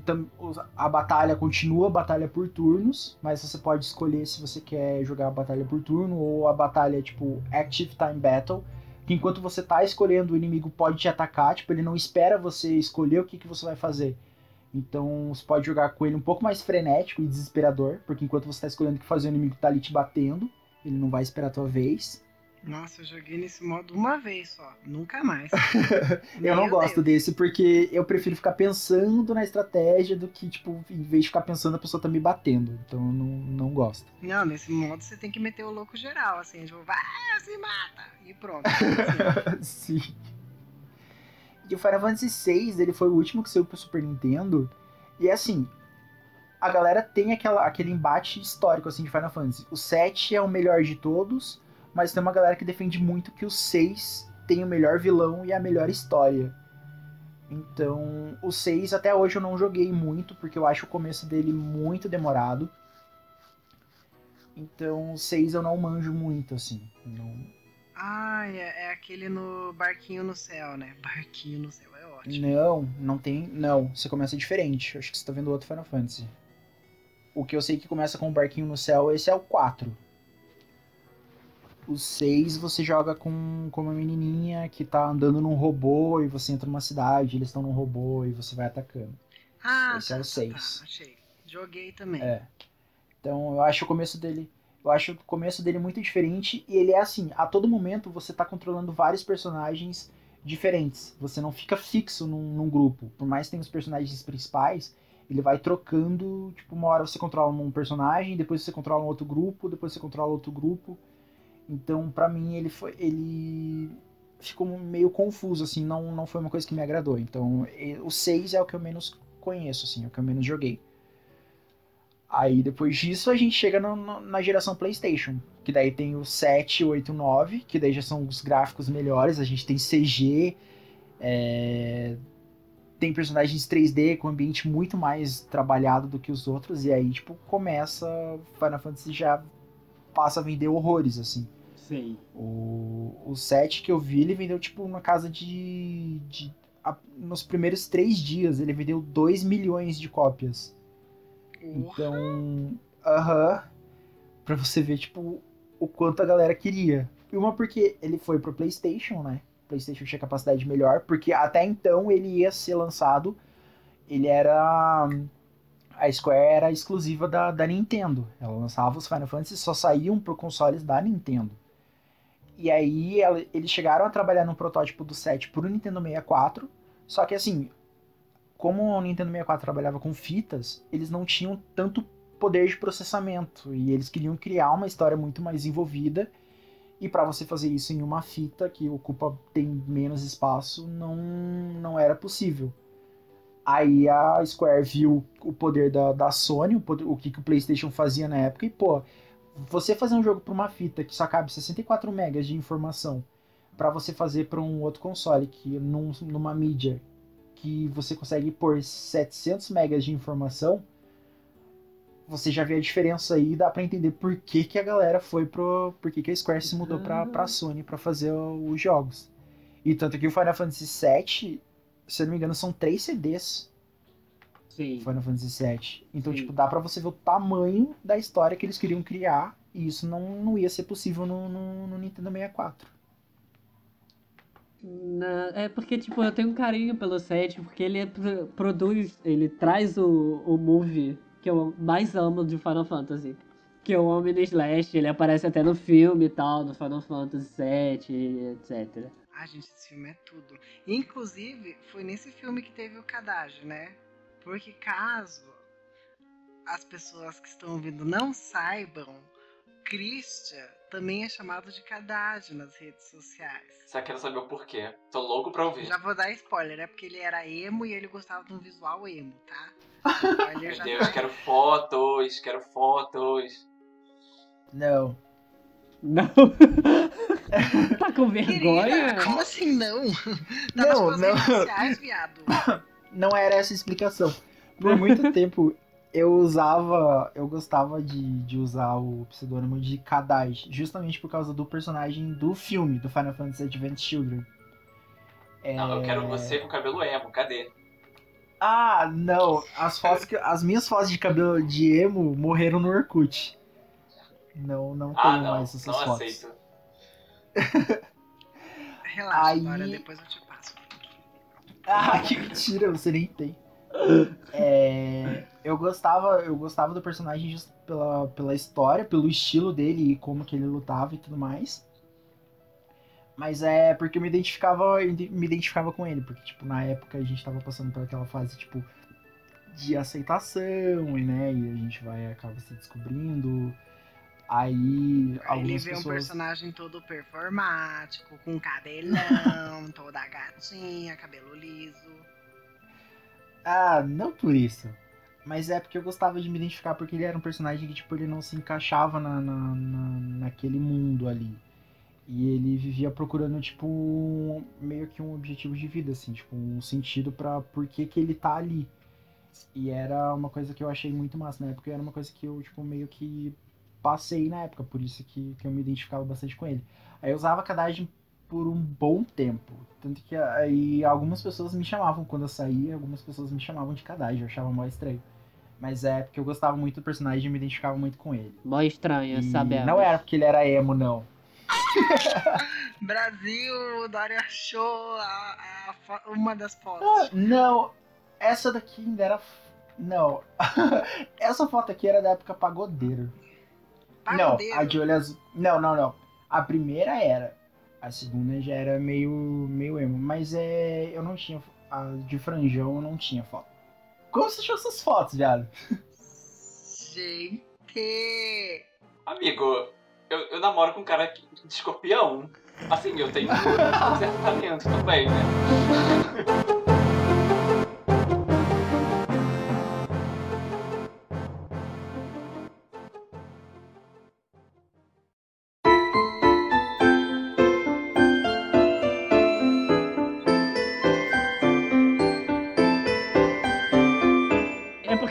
Speaker 1: A batalha continua a batalha por turnos, mas você pode escolher se você quer jogar a batalha por turno ou a batalha tipo Active Time Battle. Que enquanto você tá escolhendo, o inimigo pode te atacar, tipo, ele não espera você escolher o que, que você vai fazer. Então você pode jogar com ele um pouco mais frenético e desesperador, porque enquanto você tá escolhendo o que fazer, o inimigo tá ali te batendo, ele não vai esperar a tua vez.
Speaker 3: Nossa, eu joguei nesse modo uma vez só, nunca mais.
Speaker 1: eu não gosto
Speaker 3: Deus.
Speaker 1: desse porque eu prefiro ficar pensando na estratégia do que, tipo, em vez de ficar pensando, a pessoa tá me batendo. Então eu não, não gosto.
Speaker 3: Não, nesse modo você tem que meter o louco geral, assim, tipo, vai, se mata! E pronto. Assim.
Speaker 1: Sim. E o Final Fantasy VI, ele foi o último que saiu pro Super Nintendo. E assim, a galera tem aquela, aquele embate histórico assim de Final Fantasy. O 7 é o melhor de todos, mas tem uma galera que defende muito que o 6 tem o melhor vilão e a melhor história. Então, o 6 até hoje eu não joguei muito, porque eu acho o começo dele muito demorado. Então, o 6 eu não manjo muito, assim. Não,
Speaker 3: ah, é, é aquele no barquinho no céu, né? Barquinho no céu, é ótimo.
Speaker 1: Não, não tem. Não, você começa diferente. Acho que você tá vendo outro Final Fantasy. O que eu sei que começa com o barquinho no céu, esse é o 4. O 6 você joga com, com uma menininha que tá andando num robô e você entra numa cidade, eles estão num robô e você vai atacando.
Speaker 3: Ah,
Speaker 1: Esse é o
Speaker 3: tá, tá,
Speaker 1: seis.
Speaker 3: tá, achei. Joguei também.
Speaker 1: É. Então eu acho o começo dele. Eu acho o começo dele muito diferente e ele é assim, a todo momento você tá controlando vários personagens diferentes. Você não fica fixo num, num grupo. Por mais que tenha os personagens principais, ele vai trocando, tipo, uma hora você controla um personagem, depois você controla um outro grupo, depois você controla outro grupo. Então, pra mim, ele foi. ele ficou meio confuso, assim, não, não foi uma coisa que me agradou. Então, o 6 é o que eu menos conheço, assim, é o que eu menos joguei. Aí depois disso a gente chega no- no- na geração PlayStation, que daí tem o 7, 8, 9, que daí já são os gráficos melhores, a gente tem CG, é, tem personagens 3D com ambiente muito mais trabalhado do que os outros, e aí tipo começa Final Fantasy já passa a vender horrores assim.
Speaker 4: Sim.
Speaker 1: O, o 7 que eu vi, ele vendeu tipo na casa de, de nos primeiros três dias ele vendeu 2 milhões de cópias. Então, aham, pra você ver, tipo, o quanto a galera queria. E uma porque ele foi pro PlayStation, né? O PlayStation tinha capacidade melhor, porque até então ele ia ser lançado, ele era. A Square era exclusiva da, da Nintendo. Ela lançava os Final Fantasy só saíam pro consoles da Nintendo. E aí ela- eles chegaram a trabalhar no protótipo do 7 pro Nintendo 64, só que assim, como o Nintendo 64 trabalhava com fitas, eles não tinham tanto poder de processamento e eles queriam criar uma história muito mais envolvida. E para você fazer isso em uma fita que ocupa tem menos espaço, não não era possível. Aí a Square viu o poder da, da Sony, o, poder- o que, que o PlayStation fazia na época, e pô, você fazer um jogo para uma fita que só cabe 64 megas de informação, para você fazer para um outro console que num- numa mídia que você consegue pôr 700 megas de informação, você já vê a diferença aí e dá pra entender por que, que a galera foi pro. Por que, que a Square se mudou pra, pra Sony pra fazer os jogos. E tanto que o Final Fantasy VII, se eu não me engano, são três CDs
Speaker 4: Sim.
Speaker 1: Final Fantasy VII. Então,
Speaker 4: Sim.
Speaker 1: tipo, dá pra você ver o tamanho da história que eles queriam criar. E isso não, não ia ser possível no, no, no Nintendo 64.
Speaker 4: Na- é porque, tipo, eu tenho um carinho pelo 7, porque ele é pro- produz, ele traz o, o movie que eu mais amo de Final Fantasy. Que é o Omni Slash, ele aparece até no filme e tal, no Final Fantasy 7, etc.
Speaker 3: Ah, gente, esse filme é tudo. Inclusive, foi nesse filme que teve o Kadage, né? Porque caso as pessoas que estão ouvindo não saibam, Christian também é chamado de Kadage nas redes sociais.
Speaker 2: Só quero saber o porquê. Tô louco pra ouvir.
Speaker 3: Já vou dar spoiler, é porque ele era emo e ele gostava de um visual emo, tá?
Speaker 2: Meu
Speaker 3: já
Speaker 2: Deus,
Speaker 3: tá.
Speaker 2: quero fotos, quero fotos.
Speaker 1: Não.
Speaker 4: Não. tá com vergonha?
Speaker 3: Querida, como assim não? Tá
Speaker 1: Não,
Speaker 3: nas suas
Speaker 1: não.
Speaker 3: redes sociais, viado.
Speaker 1: não era essa a explicação. Por muito tempo eu usava, eu gostava de, de usar o pseudônimo de Kadai, justamente por causa do personagem do filme, do Final Fantasy Advent Children. É...
Speaker 2: Não, eu quero você com cabelo emo, cadê?
Speaker 1: Ah, não, as fotos que, as minhas fotos de cabelo de emo morreram no Orkut. Não, não
Speaker 2: Ah,
Speaker 1: tenho
Speaker 2: não,
Speaker 1: mais essas
Speaker 2: não
Speaker 1: fotos.
Speaker 2: aceito.
Speaker 3: Relaxa,
Speaker 1: Aí-
Speaker 3: Dora, depois eu te passo.
Speaker 1: Ah, que mentira, você nem tem. É, eu gostava, eu gostava do personagem just pela, pela história, pelo estilo dele e como que ele lutava e tudo mais. Mas é porque eu me identificava, me identificava com ele, porque tipo, na época a gente tava passando por aquela fase tipo de aceitação, e né, e a gente vai acaba se descobrindo. Aí
Speaker 3: Aí ele
Speaker 1: algumas
Speaker 3: vê um
Speaker 1: pessoas
Speaker 3: personagem todo performático, com cabelão, toda gatinha, cabelo liso.
Speaker 1: Ah, não por isso. Mas é porque eu gostava de me identificar porque ele era um personagem que, tipo, ele não se encaixava na, na, na- naquele mundo ali. E ele vivia procurando, tipo, um- meio que um objetivo de vida, assim, tipo, um sentido pra por que que ele tá ali. E era uma coisa que eu achei muito massa na época, e era uma coisa que eu, tipo, meio que passei na época, por isso que, que eu me identificava bastante com ele. Aí eu usava a Kadajin por um bom tempo. Tanto que aí algumas pessoas me chamavam quando eu saía, algumas pessoas me chamavam de Kadajin, eu achava mó estranho. Mas é porque eu gostava muito do personagem e me identificava muito com ele.
Speaker 4: Mó estranha,
Speaker 1: E
Speaker 4: sabemos.
Speaker 1: não era porque ele era emo, não.
Speaker 3: Brasil, o Dário achou a- a uma das fotos.
Speaker 1: Ah, não, essa daqui ainda era. Não. essa foto aqui era da época pagodeiro.
Speaker 3: Pagodeiro.
Speaker 1: Não, a de olho azul. Não, não, não. A primeira era. A segunda já era meio, meio emo. Mas é. Eu não tinha. A de franjão eu não tinha foto. Como você achou essas fotos, viado?
Speaker 3: Gente!
Speaker 2: Amigo, eu, eu namoro com um cara que- de escorpião. Assim, eu tenho um certo talento também, né?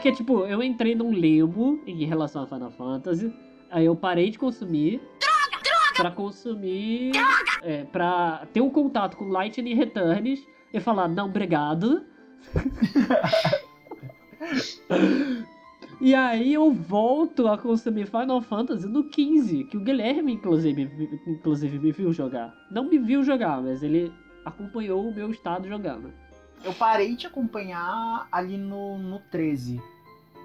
Speaker 4: Porque, tipo, eu entrei num limbo em relação a Final Fantasy. Aí eu parei de consumir. Pra consumir. É, pra ter um contato com Lightning Returns e falar, não, obrigado. e aí eu volto a consumir Final Fantasy no 15, que o Guilherme, inclusive, me- inclusive, me viu jogar. Não me viu jogar, mas ele acompanhou o meu estado jogando.
Speaker 1: Eu parei de acompanhar ali no, no 13.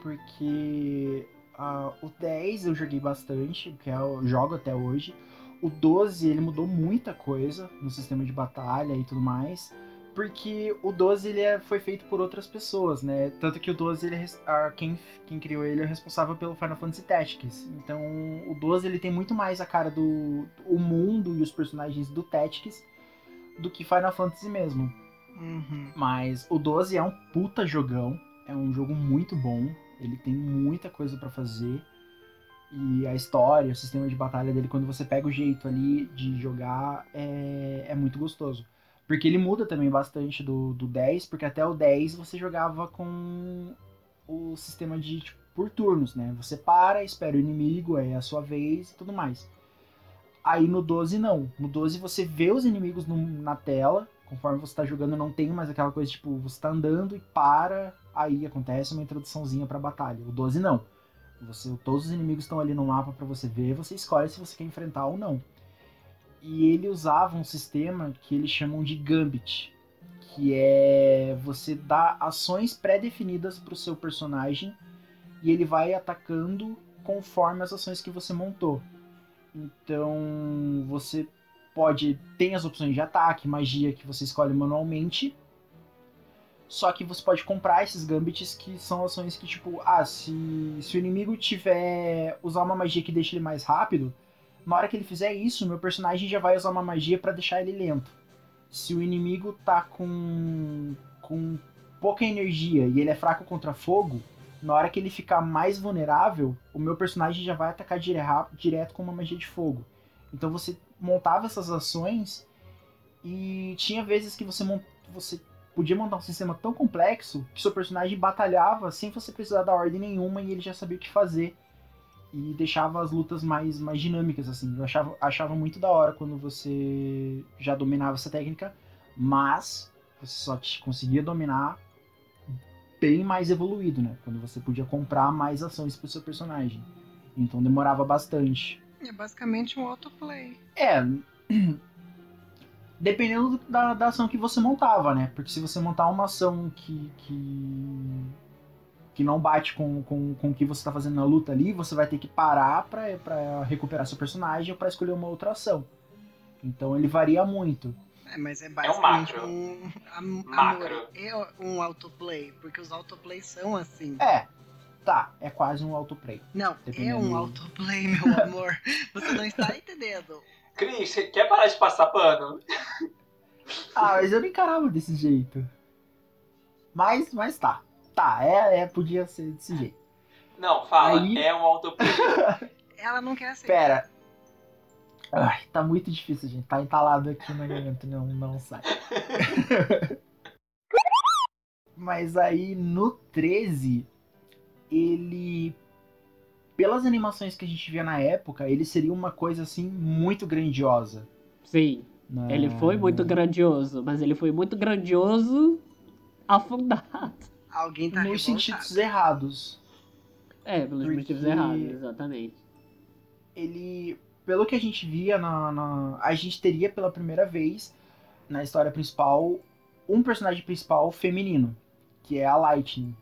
Speaker 1: Porque ah, o 10 eu joguei bastante, que é, eu jogo até hoje. O 12 ele mudou muita coisa no sistema de batalha e tudo mais. Porque o 12 ele é- foi feito por outras pessoas, né? Tanto que o 12 ele é quem, quem criou ele é responsável pelo Final Fantasy Tactics. Então o 12 ele tem muito mais a cara do o mundo e os personagens do Tactics do que Final Fantasy mesmo.
Speaker 3: Uhum.
Speaker 1: Mas o 12 é um puta jogão. É um jogo muito bom. Ele tem muita coisa pra fazer. E a história, o sistema de batalha dele, quando você pega o jeito ali de jogar, é, é muito gostoso. Porque ele muda também bastante do, do 10, porque até o 10 você jogava com o sistema de tipo, por turnos, né? Você para, espera o inimigo, é a sua vez e tudo mais. Aí no 12 não. No 12 você vê os inimigos no- na tela, conforme você tá jogando, não tem mais aquela coisa tipo, você tá andando e para, aí acontece uma introduçãozinha pra batalha. O 12 não. Você, todos os inimigos estão ali no mapa pra você ver, você escolhe se você quer enfrentar ou não. E ele usava um sistema que eles chamam de Gambit, que é você dar ações pré-definidas pro seu personagem e ele vai atacando conforme as ações que você montou. Então você pode tem as opções de ataque, magia que você escolhe manualmente. Só que você pode comprar esses gambits que são ações que tipo, ah, se, se o inimigo tiver usar uma magia que deixa ele mais rápido, na hora que ele fizer isso, meu personagem já vai usar uma magia pra deixar ele lento. Se o inimigo tá com com pouca energia e ele é fraco contra fogo, na hora que ele ficar mais vulnerável, o meu personagem já vai atacar dire- direto com uma magia de fogo. Então você montava essas ações e tinha vezes que você, você podia montar um sistema tão complexo que seu personagem batalhava sem você precisar da ordem nenhuma e ele já sabia o que fazer. E deixava as lutas mais, mais dinâmicas, assim. Eu achava, achava muito da hora quando você já dominava essa técnica, mas você só te conseguia dominar bem mais evoluído, né? Quando você podia comprar mais ações pro seu personagem. Então demorava bastante.
Speaker 3: É basicamente um autoplay.
Speaker 1: É. Dependendo do- da, da ação que você montava, né? Porque se você montar uma ação que. que, que não bate com, com, com o que você tá fazendo na luta ali, você vai ter que parar pra, pra recuperar seu personagem ou pra escolher uma outra ação. Então ele varia muito.
Speaker 3: É, mas é
Speaker 2: um
Speaker 3: basicamente
Speaker 2: macro.
Speaker 3: um, am-
Speaker 2: Macro.
Speaker 3: amor, é um autoplay, porque os autoplays são assim.
Speaker 1: É, tá, é quase um autoplay.
Speaker 3: Não, é um
Speaker 1: do-
Speaker 3: autoplay, meu amor. Você não está entendendo.
Speaker 2: Cris, você quer parar de passar pano?
Speaker 1: Ah, mas eu não encarava desse jeito. Mas, mas tá. Tá, é, é podia ser desse jeito.
Speaker 2: Não, fala,
Speaker 1: Aí-
Speaker 2: é um autoplay.
Speaker 3: Ela não quer aceitar.
Speaker 1: Pera. Ai, tá muito difícil, gente. Tá entalado aqui na garganta, não, não sai. Mas aí no 13, ele. Pelas animações que a gente via na época, ele seria uma coisa assim muito grandiosa.
Speaker 4: Sim,
Speaker 1: né?
Speaker 4: ele foi muito grandioso, mas ele foi muito grandioso afundado.
Speaker 3: Alguém tá
Speaker 1: Nos sentidos errados.
Speaker 4: É, pelos
Speaker 1: Porque-
Speaker 4: motivos errados, exatamente.
Speaker 1: ele, pelo que a gente via na, na- a gente teria pela primeira vez na história principal um personagem principal feminino, que é a Lightning.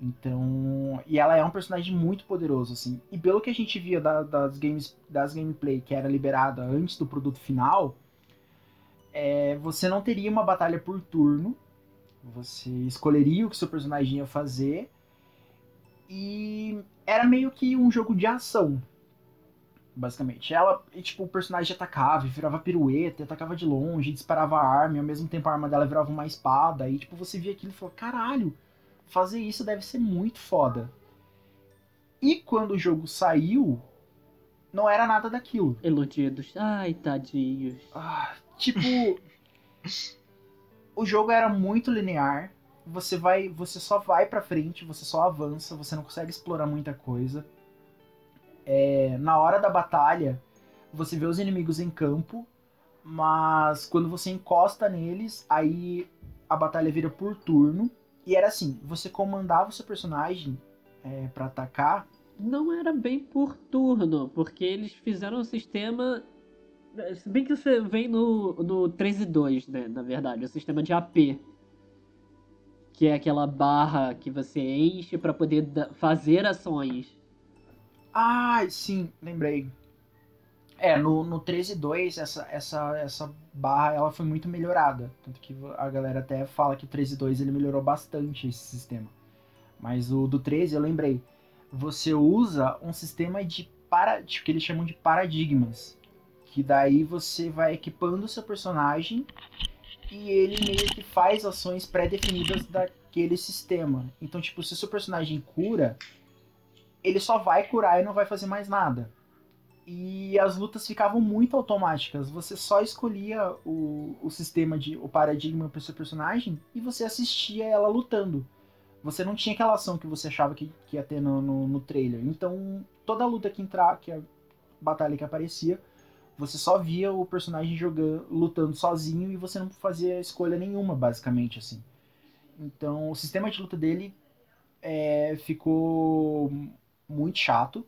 Speaker 1: Então, e ela é um personagem muito poderoso assim. E pelo que a gente via da- das games, das gameplay que era liberada antes do produto final, é, você não teria uma batalha por turno. Você escolheria o que seu personagem ia fazer. E era meio que um jogo de ação, basicamente. Ela, e, tipo, o personagem atacava, virava pirueta, atacava de longe, disparava a arma, e ao mesmo tempo a arma dela virava uma espada, e tipo, você via aquilo e falou, caralho, fazer isso deve ser muito foda. E quando o jogo saiu, não era nada daquilo.
Speaker 4: Iludidos. Ai, tadinhos.
Speaker 1: Ah, tipo, o jogo era muito linear. Você vai, você só vai pra frente, você só avança, você não consegue explorar muita coisa. É, na hora da batalha, você vê os inimigos em campo, mas quando você encosta neles, aí a batalha vira por turno. E era assim, você comandava o seu personagem é, para atacar.
Speaker 4: Não era bem por turno, porque eles fizeram um sistema. Se bem que você vem no, no 13 e 2, né? Na verdade, o sistema de AP. Que é aquela barra que você enche pra poder fazer ações.
Speaker 1: Ah, sim, lembrei. É, no, no 13.2, essa, essa, essa barra ela foi muito melhorada. Tanto que a galera até fala que o 13.2 ele melhorou bastante esse sistema. Mas o do 13, eu lembrei. Você usa um sistema de para, tipo, que eles chamam de paradigmas. Que daí você vai equipando o seu personagem e ele meio que faz ações pré-definidas daquele sistema. Então, tipo, se o seu personagem cura, ele só vai curar e não vai fazer mais nada. E as lutas ficavam muito automáticas. Você só escolhia o, o sistema de o paradigma para seu personagem e você assistia ela lutando. Você não tinha aquela ação que você achava que, que ia ter no, no, no trailer. Então, toda luta que entrar, que a batalha que aparecia, você só via o personagem jogando, lutando sozinho e você não fazia escolha nenhuma, basicamente assim. Então, o sistema de luta dele é, ficou muito chato.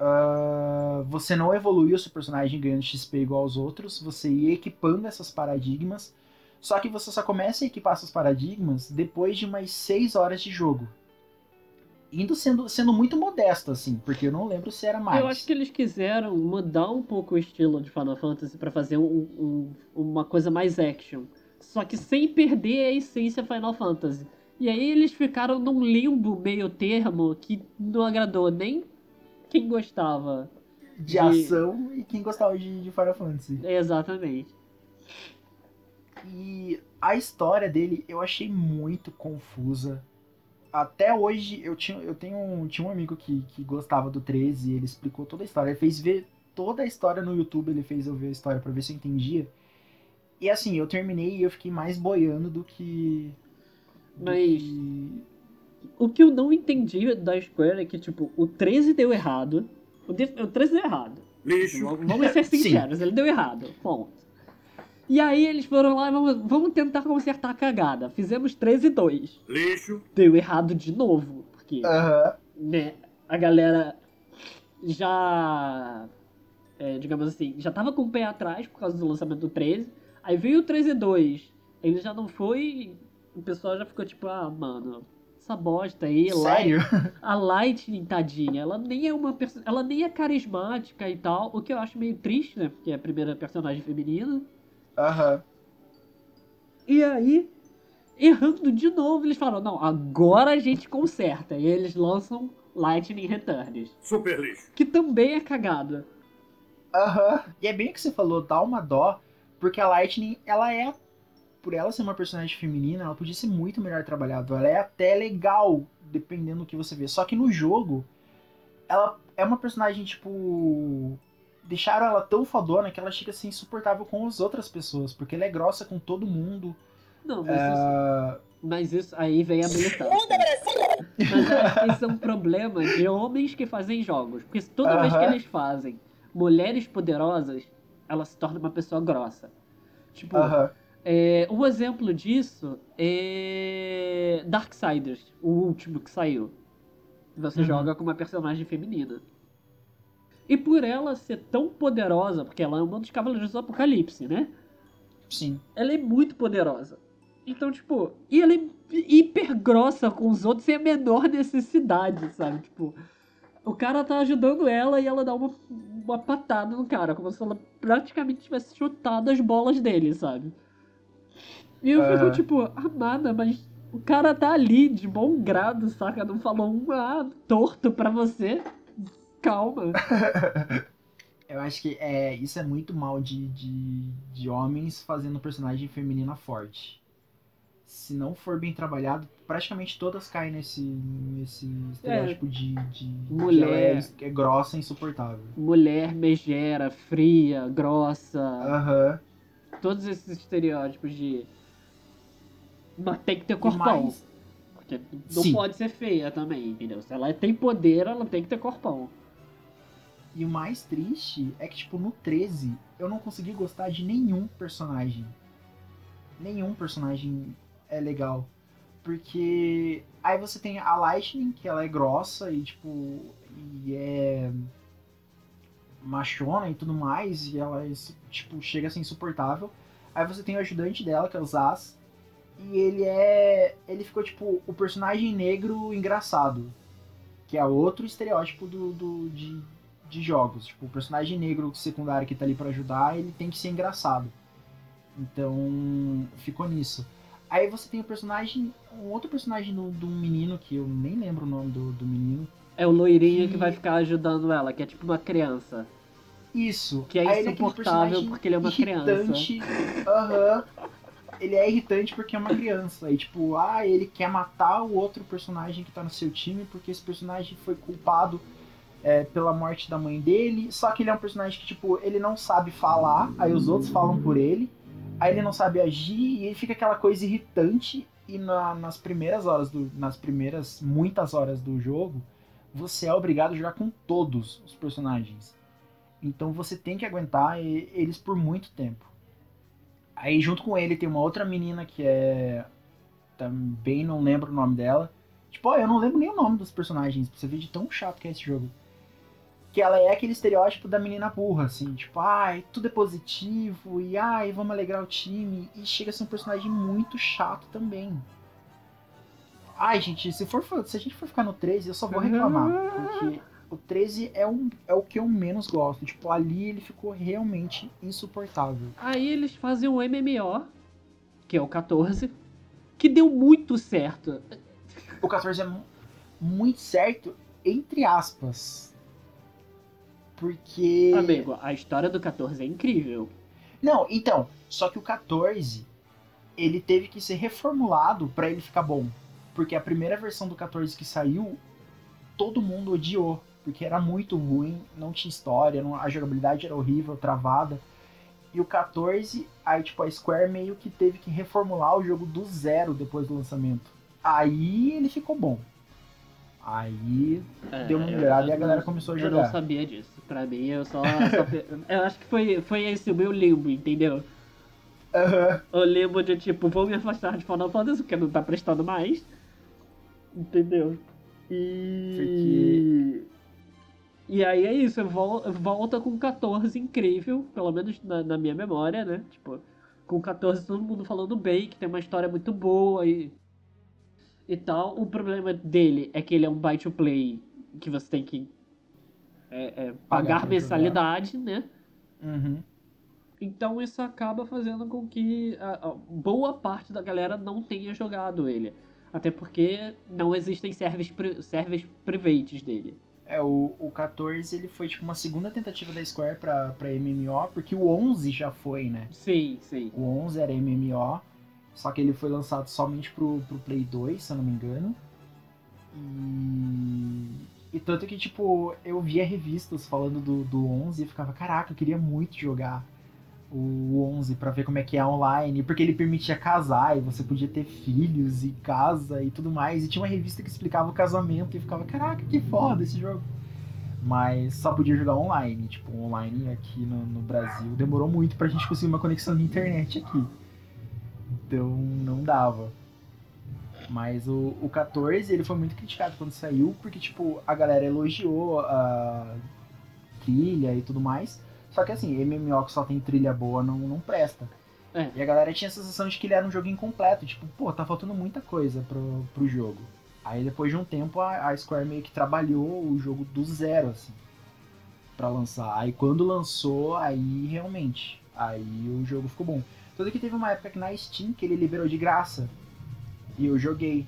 Speaker 1: Ah, você não evoluía o seu personagem ganhando XP igual aos outros, você ia equipando essas paradigmas. Só que você só começa a equipar esses paradigmas depois de umas 6 horas de jogo. Indo sendo, sendo muito modesto, assim, porque eu não lembro se era mais.
Speaker 4: Eu acho que eles quiseram mudar um pouco o estilo de Final Fantasy pra fazer um- um- uma coisa mais action. Só que sem perder a essência Final Fantasy. E aí eles ficaram num limbo meio termo que não agradou nem quem gostava.
Speaker 1: de,
Speaker 4: de-
Speaker 1: ação e quem gostava de, de Final Fantasy.
Speaker 4: Exatamente.
Speaker 1: E a história dele eu achei muito confusa. Até hoje eu tinha, eu tenho um, tinha um amigo que, que gostava do 13 e ele explicou toda a história. Ele fez ver toda a história no YouTube, ele fez eu ver a história pra ver se eu entendia. E assim, eu terminei e eu fiquei mais boiando do que. do
Speaker 4: Mas-
Speaker 1: que-
Speaker 4: O que eu não entendi da Square é que, tipo, o 13 deu errado. O, de- o 13 deu errado.
Speaker 5: Lixo.
Speaker 4: Vamos vamos ser
Speaker 1: Sim.
Speaker 4: sinceros, ele deu errado. Ponto. E aí eles foram lá e vamos, vamos tentar consertar a cagada. Fizemos 13 e 2.
Speaker 5: Lixo.
Speaker 4: Deu errado de novo. Porque,
Speaker 1: Aham.
Speaker 4: né, a galera já. é, digamos assim, já tava com o pé atrás por causa do lançamento do 13. Aí veio o 13 e 2. Ele já não foi. O pessoal já ficou tipo, ah, mano, essa bosta aí.
Speaker 1: Sério?
Speaker 4: Light- a Lightning, tadinha, ela nem é uma ela nem é carismática e tal, o que eu acho meio triste, né? Porque é a primeira personagem feminina.
Speaker 1: Aham.
Speaker 4: E aí, errando de novo, eles falaram: não, agora a gente conserta. E eles lançam Lightning Returns.
Speaker 5: Super lixo.
Speaker 4: Que também é cagada.
Speaker 1: Aham. E é bem o que você falou, dá uma dó, porque a Lightning, ela é. Por ela ser uma personagem feminina, ela podia ser muito melhor trabalhada. Ela é até legal, dependendo do que você vê. Só que no jogo, ela é uma personagem, tipo. Deixaram ela tão fodona que ela chega a ser insuportável com as outras pessoas, porque ela é grossa com todo mundo.
Speaker 4: Não, mas, isso,
Speaker 1: Ah,
Speaker 4: mas isso aí vem a militância. Mas isso é um problema de homens que fazem jogos. Porque toda vez que eles fazem mulheres poderosas, ela se torna uma pessoa grossa. Tipo,
Speaker 1: Aham.
Speaker 4: É, um exemplo disso é Darksiders, o último que saiu. Você
Speaker 1: Uhum.
Speaker 4: joga com uma personagem feminina. E por ela ser tão poderosa, porque ela é uma dos Cavaleiros do Apocalipse, né?
Speaker 1: Sim.
Speaker 4: ela é muito poderosa. Então, tipo, e ela é hiper grossa com os outros sem a menor necessidade, sabe? Tipo, o cara tá ajudando ela e ela dá uma, uma patada no cara, como se ela praticamente tivesse chutado as bolas dele, sabe? E eu fico, tipo, amada, mas o cara tá ali de bom grado, saca? Não falou um ah, torto pra você. Calma.
Speaker 1: Eu acho que é, isso é muito mal de, de, de homens fazendo personagem feminina forte. Se não for bem trabalhado, praticamente todas caem nesse, nesse estereótipo de, de de
Speaker 4: Mulher.
Speaker 1: ela é, é grossa e insuportável.
Speaker 4: Mulher megera, fria, grossa.
Speaker 1: Aham.
Speaker 4: todos esses estereótipos de. Mas tem que ter corpão.
Speaker 1: mais-
Speaker 4: Porque não
Speaker 1: Sim.
Speaker 4: pode ser feia também, entendeu? Se ela tem poder, ela tem que ter corpão.
Speaker 1: E o mais triste é que, tipo, no 13, eu não consegui gostar de nenhum personagem. Nenhum personagem é legal. Porque aí você tem a Lightning, que ela é grossa e, tipo, e é machona e tudo mais, e ela, é, tipo, chega a ser insuportável. Aí você tem o ajudante dela, que é o Zaz, e ele é... ele ficou, tipo, o personagem negro engraçado. Que é outro estereótipo do, do, de, de jogos. Tipo, o personagem negro secundário que tá ali pra ajudar, ele tem que ser engraçado. Então, ficou nisso. Aí você tem o personagem, um outro personagem do, do menino, que eu nem lembro o nome do, do menino.
Speaker 4: É o loirinho que...
Speaker 1: Que-
Speaker 4: vai ficar ajudando ela, que é tipo uma criança.
Speaker 1: Isso.
Speaker 4: Que é
Speaker 1: Aí ele
Speaker 4: insuportável
Speaker 1: personagem
Speaker 4: porque ele é uma criança.
Speaker 1: Aham. Ele é irritante porque é uma criança. E tipo, ah, ele quer matar o outro personagem que tá no seu time porque esse personagem foi culpado é, pela morte da mãe dele. Só que ele é um personagem que, tipo, ele não sabe falar, aí os outros falam por ele. Aí ele não sabe agir e ele fica aquela coisa irritante. E na- nas primeiras horas do. Nas primeiras muitas horas do jogo, você é obrigado a jogar com todos os personagens. Então você tem que aguentar eles por muito tempo. Aí junto com ele tem uma outra menina que é. Também não lembro o nome dela. Tipo, ó, eu não lembro nem o nome dos personagens, pra você ver de tão chato que é esse jogo. Que ela é aquele estereótipo da menina burra, assim, tipo, ai, tudo é positivo, e ai, vamos alegrar o time. E chega a ser um personagem muito chato também. Ai, gente, se, for, se a gente for ficar no 13, eu só vou reclamar. Porque o 13 é, um, é o que eu menos gosto. Tipo, ali ele ficou realmente insuportável.
Speaker 4: Aí eles fazem um MMO, que é o 14, que deu muito certo.
Speaker 1: O 14 é mu- muito certo, entre aspas. Porque.
Speaker 4: Amigo, a história do 14 é incrível.
Speaker 1: Não, então, só que o 14 ele teve que ser reformulado pra ele ficar bom. Porque a primeira versão do 14 que saiu, todo mundo odiou. Porque era muito ruim, não tinha história, não- a jogabilidade era horrível, travada. E o 14, aí tipo, a Square meio que teve que reformular o jogo do zero depois do lançamento. Aí ele ficou bom. Aí
Speaker 4: É,
Speaker 1: deu uma melhorada e a galera começou a
Speaker 4: Eu não
Speaker 1: jogar.
Speaker 4: sabia disso. Pra mim, eu só. só eu acho que foi, foi esse o meu limbo, entendeu?
Speaker 1: Aham.
Speaker 4: O limbo de tipo, vou me afastar de Final Fantasy porque não tá prestando mais. Entendeu? E. E aí é isso, vol- volta com 14 incrível, pelo menos na, na minha memória, né? Tipo, com 14 todo mundo falando bem, que tem uma história muito boa e. e tal. O problema dele é que ele é um buy to play que você tem que é, é,
Speaker 1: Pagar
Speaker 4: mensalidade, né?
Speaker 1: Uhum.
Speaker 4: Então isso acaba fazendo com que a, a boa parte da galera não tenha jogado ele. Até porque não existem servers, pri- servers privates dele.
Speaker 1: É, o, o 14 ele foi tipo uma segunda tentativa da Square pra, pra MMO, porque o 11 já foi, né?
Speaker 4: Sim, sim.
Speaker 1: O 11 era MMO, só que ele foi lançado somente pro, pro Play 2, se eu não me engano. E, e tanto que, tipo, eu via revistas falando do, do 11 e ficava, caraca, eu queria muito jogar o 11 pra ver como é que é online, porque ele permitia casar e você podia ter filhos e casa e tudo mais. E tinha uma revista que explicava o casamento e ficava, caraca, que foda esse jogo. Mas só podia jogar online, tipo, online aqui no, no Brasil. Demorou muito pra gente conseguir uma conexão de internet aqui. Então não dava. Mas o, o 14 ele foi muito criticado quando saiu, porque tipo, a galera elogiou a trilha e tudo mais. Só que assim, MMO que só tem trilha boa não, não presta.
Speaker 4: É.
Speaker 1: E a galera tinha a sensação de que ele era um jogo incompleto, tipo, pô, tá faltando muita coisa pro, pro jogo. Aí depois de um tempo a, a Square meio que trabalhou o jogo do zero, assim, pra lançar. Aí quando lançou, aí realmente, aí o jogo ficou bom. Tanto que teve uma época que na Steam que ele liberou de graça. E eu joguei.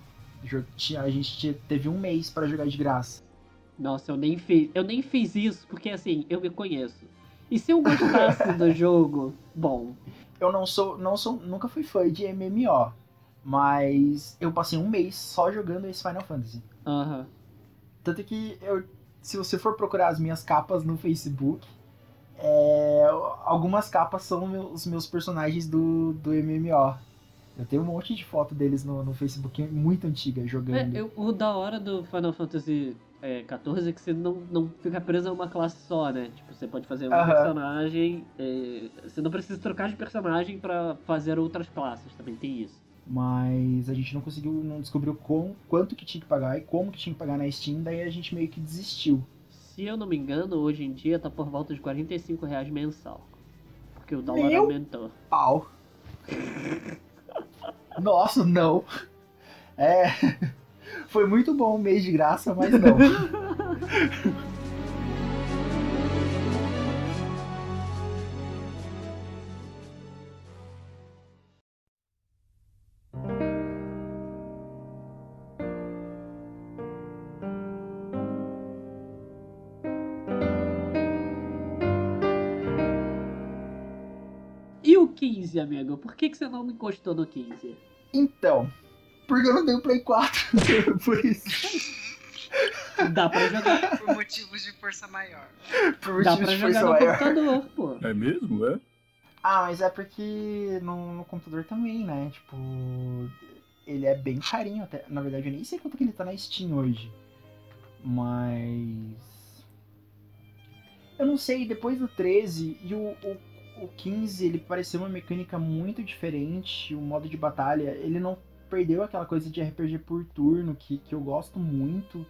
Speaker 1: A gente teve um mês pra jogar de graça.
Speaker 4: Nossa, eu nem fiz. Eu nem fiz isso, porque assim, eu me conheço. E se eu gostasse do jogo, bom,
Speaker 1: Eu não sou, não sou, nunca fui fã de MMO, mas eu passei um mês só jogando esse Final Fantasy.
Speaker 4: aham.
Speaker 1: Tanto que eu, se você for procurar as minhas capas no Facebook, é, algumas capas são os meus personagens do, do MMO. Eu tenho um monte de foto deles no, no Facebook muito antiga jogando.
Speaker 4: É, eu- o da hora do Final Fantasy é, 14 é que você não, não fica preso a uma classe só, né? Tipo, você pode fazer um
Speaker 1: Aham.
Speaker 4: personagem. é, você não precisa trocar de personagem pra fazer outras classes, também tem isso.
Speaker 1: Mas a gente não conseguiu, não descobriu com, quanto que tinha que pagar e como que tinha que pagar na Steam, daí a gente meio que desistiu.
Speaker 4: Se eu não me engano, hoje em dia tá por volta de 45 reais mensal. Porque o dólar
Speaker 1: Meu?
Speaker 4: aumentou.
Speaker 1: Pau. Nossa, não. É. Foi muito bom o mês de graça, mas não.
Speaker 4: E o 15, amigo? Por que, que você não encostou no 15?
Speaker 1: Então, porque eu não tenho Play 4. Por isso.
Speaker 4: Dá pra jogar,
Speaker 8: Por motivos de força maior.
Speaker 1: Por
Speaker 4: dá
Speaker 1: motivos
Speaker 4: pra
Speaker 1: de
Speaker 4: jogar
Speaker 1: força
Speaker 4: no
Speaker 1: maior.
Speaker 4: computador, pô.
Speaker 10: É mesmo, é?
Speaker 1: Ah, mas é porque no, no computador também, né? Tipo, ele é bem carinho até. Na verdade, eu nem sei quanto que ele tá na Steam hoje. Mas. Eu não sei, depois do 13 e o, o, o 15, ele pareceu uma mecânica muito diferente. O modo de batalha, ele não perdeu aquela coisa de RPG por turno que, que eu gosto muito.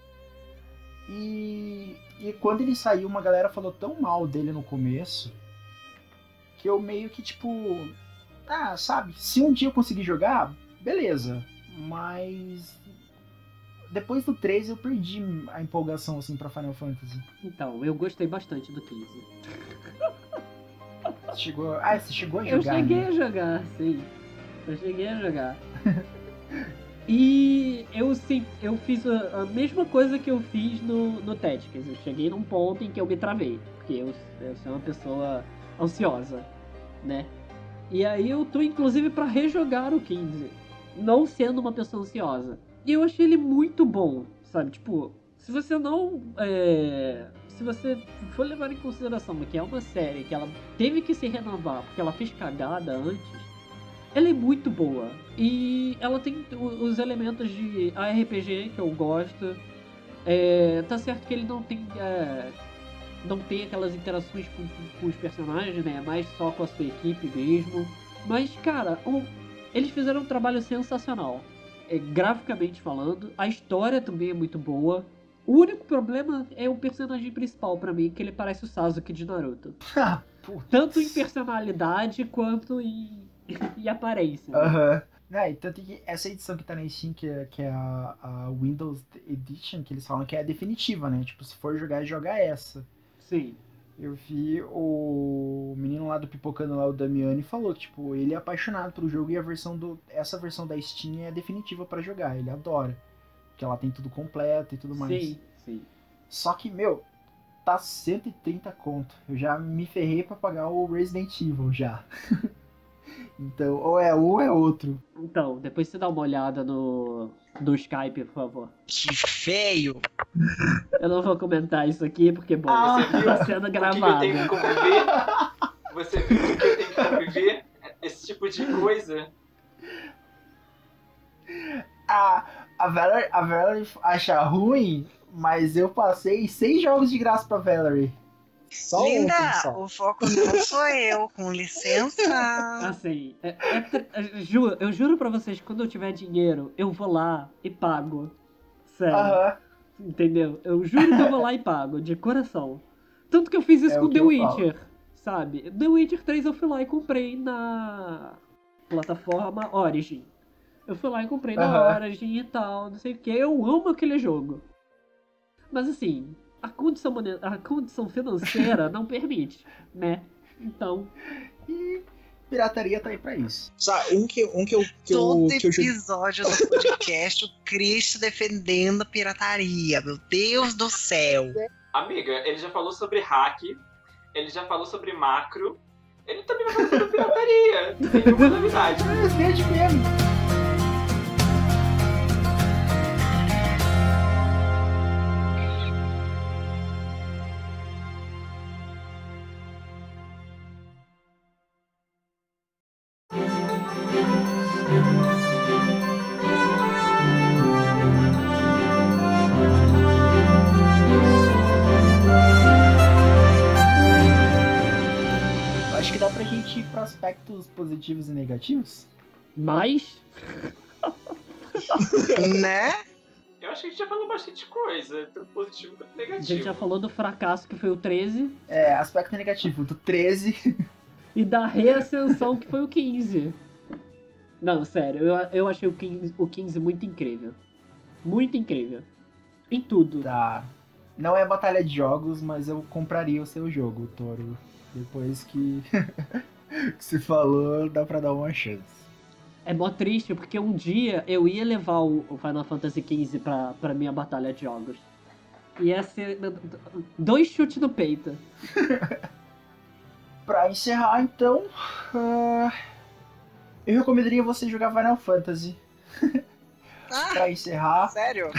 Speaker 1: E, e quando ele saiu, uma galera falou tão mal dele no começo que eu meio que tipo. Ah, sabe? Se um dia eu conseguir jogar, beleza. Mas. Depois do 13 eu perdi a empolgação assim pra Final Fantasy.
Speaker 4: Então, eu gostei bastante do 15.
Speaker 1: Chegou. Ah, você chegou a
Speaker 4: Eu
Speaker 1: jogar?
Speaker 4: cheguei
Speaker 1: né?
Speaker 4: a jogar, sim. Eu cheguei a jogar. E eu sim, eu fiz a, a mesma coisa que eu fiz no, no Tactics. Eu cheguei num ponto em que eu me travei. Porque eu, eu sou uma pessoa ansiosa, né? E aí eu tô inclusive pra rejogar o 15. Não sendo uma pessoa ansiosa. E eu achei ele muito bom, sabe? Tipo, se você não. é, Se você for levar em consideração que é uma série que ela teve que se renovar porque ela fez cagada antes, ela é muito boa. E ela tem os elementos de ARPG que eu gosto. É, tá certo que ele não tem. é, não tem aquelas interações com, com os personagens, né? É mais só com a sua equipe mesmo. Mas, cara, eles fizeram um trabalho sensacional. É, graficamente falando, a história também é muito boa. O único problema é o personagem principal pra mim, que ele parece o Sasuke de Naruto.
Speaker 1: Ah.
Speaker 4: Tanto em personalidade quanto em, em aparência. né?
Speaker 1: Aham. Né, e tanto que essa edição que tá na Steam, que é, que é a, a Windows Edition, que eles falam que é a definitiva, né? Tipo, se for jogar, joga essa.
Speaker 4: Sim.
Speaker 1: Eu vi o menino lá do Pipocando lá, o Damiani, falou tipo, ele é apaixonado pelo jogo e a versão do. Essa versão da Steam é definitiva pra jogar, ele adora. Que ela tem tudo completo e tudo mais.
Speaker 4: Sim, sim.
Speaker 1: Só que, meu, tá 130 conto. Eu já me ferrei pra pagar o Resident Evil já. então, ou é um ou é outro.
Speaker 4: Então, depois você dá uma olhada no, no Skype, por favor.
Speaker 3: Que feio!
Speaker 4: Eu não vou comentar isso aqui, porque, bom,
Speaker 1: Ah,
Speaker 2: Você viu
Speaker 4: tá sendo
Speaker 2: o que, que eu
Speaker 4: gravado.
Speaker 2: tenho que conviver? Você viu o que eu tenho que conviver? Esse tipo de coisa.
Speaker 1: A, a, Valerie, a Valerie acha ruim, mas eu passei seis jogos de graça pra Valerie.
Speaker 8: Só um
Speaker 3: Linda,
Speaker 8: só.
Speaker 3: o foco não sou eu, com licença.
Speaker 4: Assim, é- é é- ju- eu juro pra vocês que quando eu tiver dinheiro, eu vou lá e pago. Sério. Entendeu? Eu juro que eu vou lá e pago, de coração. Tanto que eu fiz isso
Speaker 1: É
Speaker 4: com The Witcher, sabe? The Witcher 3 eu fui lá e comprei na plataforma Origin. Eu fui lá e comprei na. Origin e tal, não sei o que. Eu amo aquele jogo. Mas assim, a condição, a condição financeira não permite, né? Então,
Speaker 1: E pirataria tá aí pra isso.
Speaker 8: Sabe, um que, um que eu, que eu,
Speaker 3: Todo
Speaker 8: que eu joguei.
Speaker 3: episódio do podcast, o Cristo defendendo a pirataria. Meu Deus do céu.
Speaker 2: Amiga, ele já falou sobre hack, ele já falou sobre macro, ele também vai falar sobre pirataria. Não tem nenhuma novidade.
Speaker 1: Mas desde mesmo. Positivos e negativos.
Speaker 4: mas
Speaker 3: Né?
Speaker 2: Eu acho que a gente já falou bastante coisa, tanto positivo quanto
Speaker 4: a
Speaker 2: negativo.
Speaker 4: gente já falou do fracasso que foi o 13
Speaker 1: É, aspecto negativo do 13.
Speaker 4: e da reascensão que foi o 15. Não, sério, eu, eu achei o 15, o 15 muito incrível. Muito incrível. Em tudo.
Speaker 1: Tá. Não é batalha de jogos, mas eu compraria o seu jogo, Toro. Depois que, que você falou, dá pra dar uma chance.
Speaker 4: É mó triste porque um dia eu ia levar o Final Fantasy XV pra, pra minha batalha de jogos. Ia ser dois chutes no peito.
Speaker 1: Pra encerrar, então, ah, eu recomendaria você jogar Final Fantasy.
Speaker 3: Ah,
Speaker 1: Pra encerrar,
Speaker 3: sério?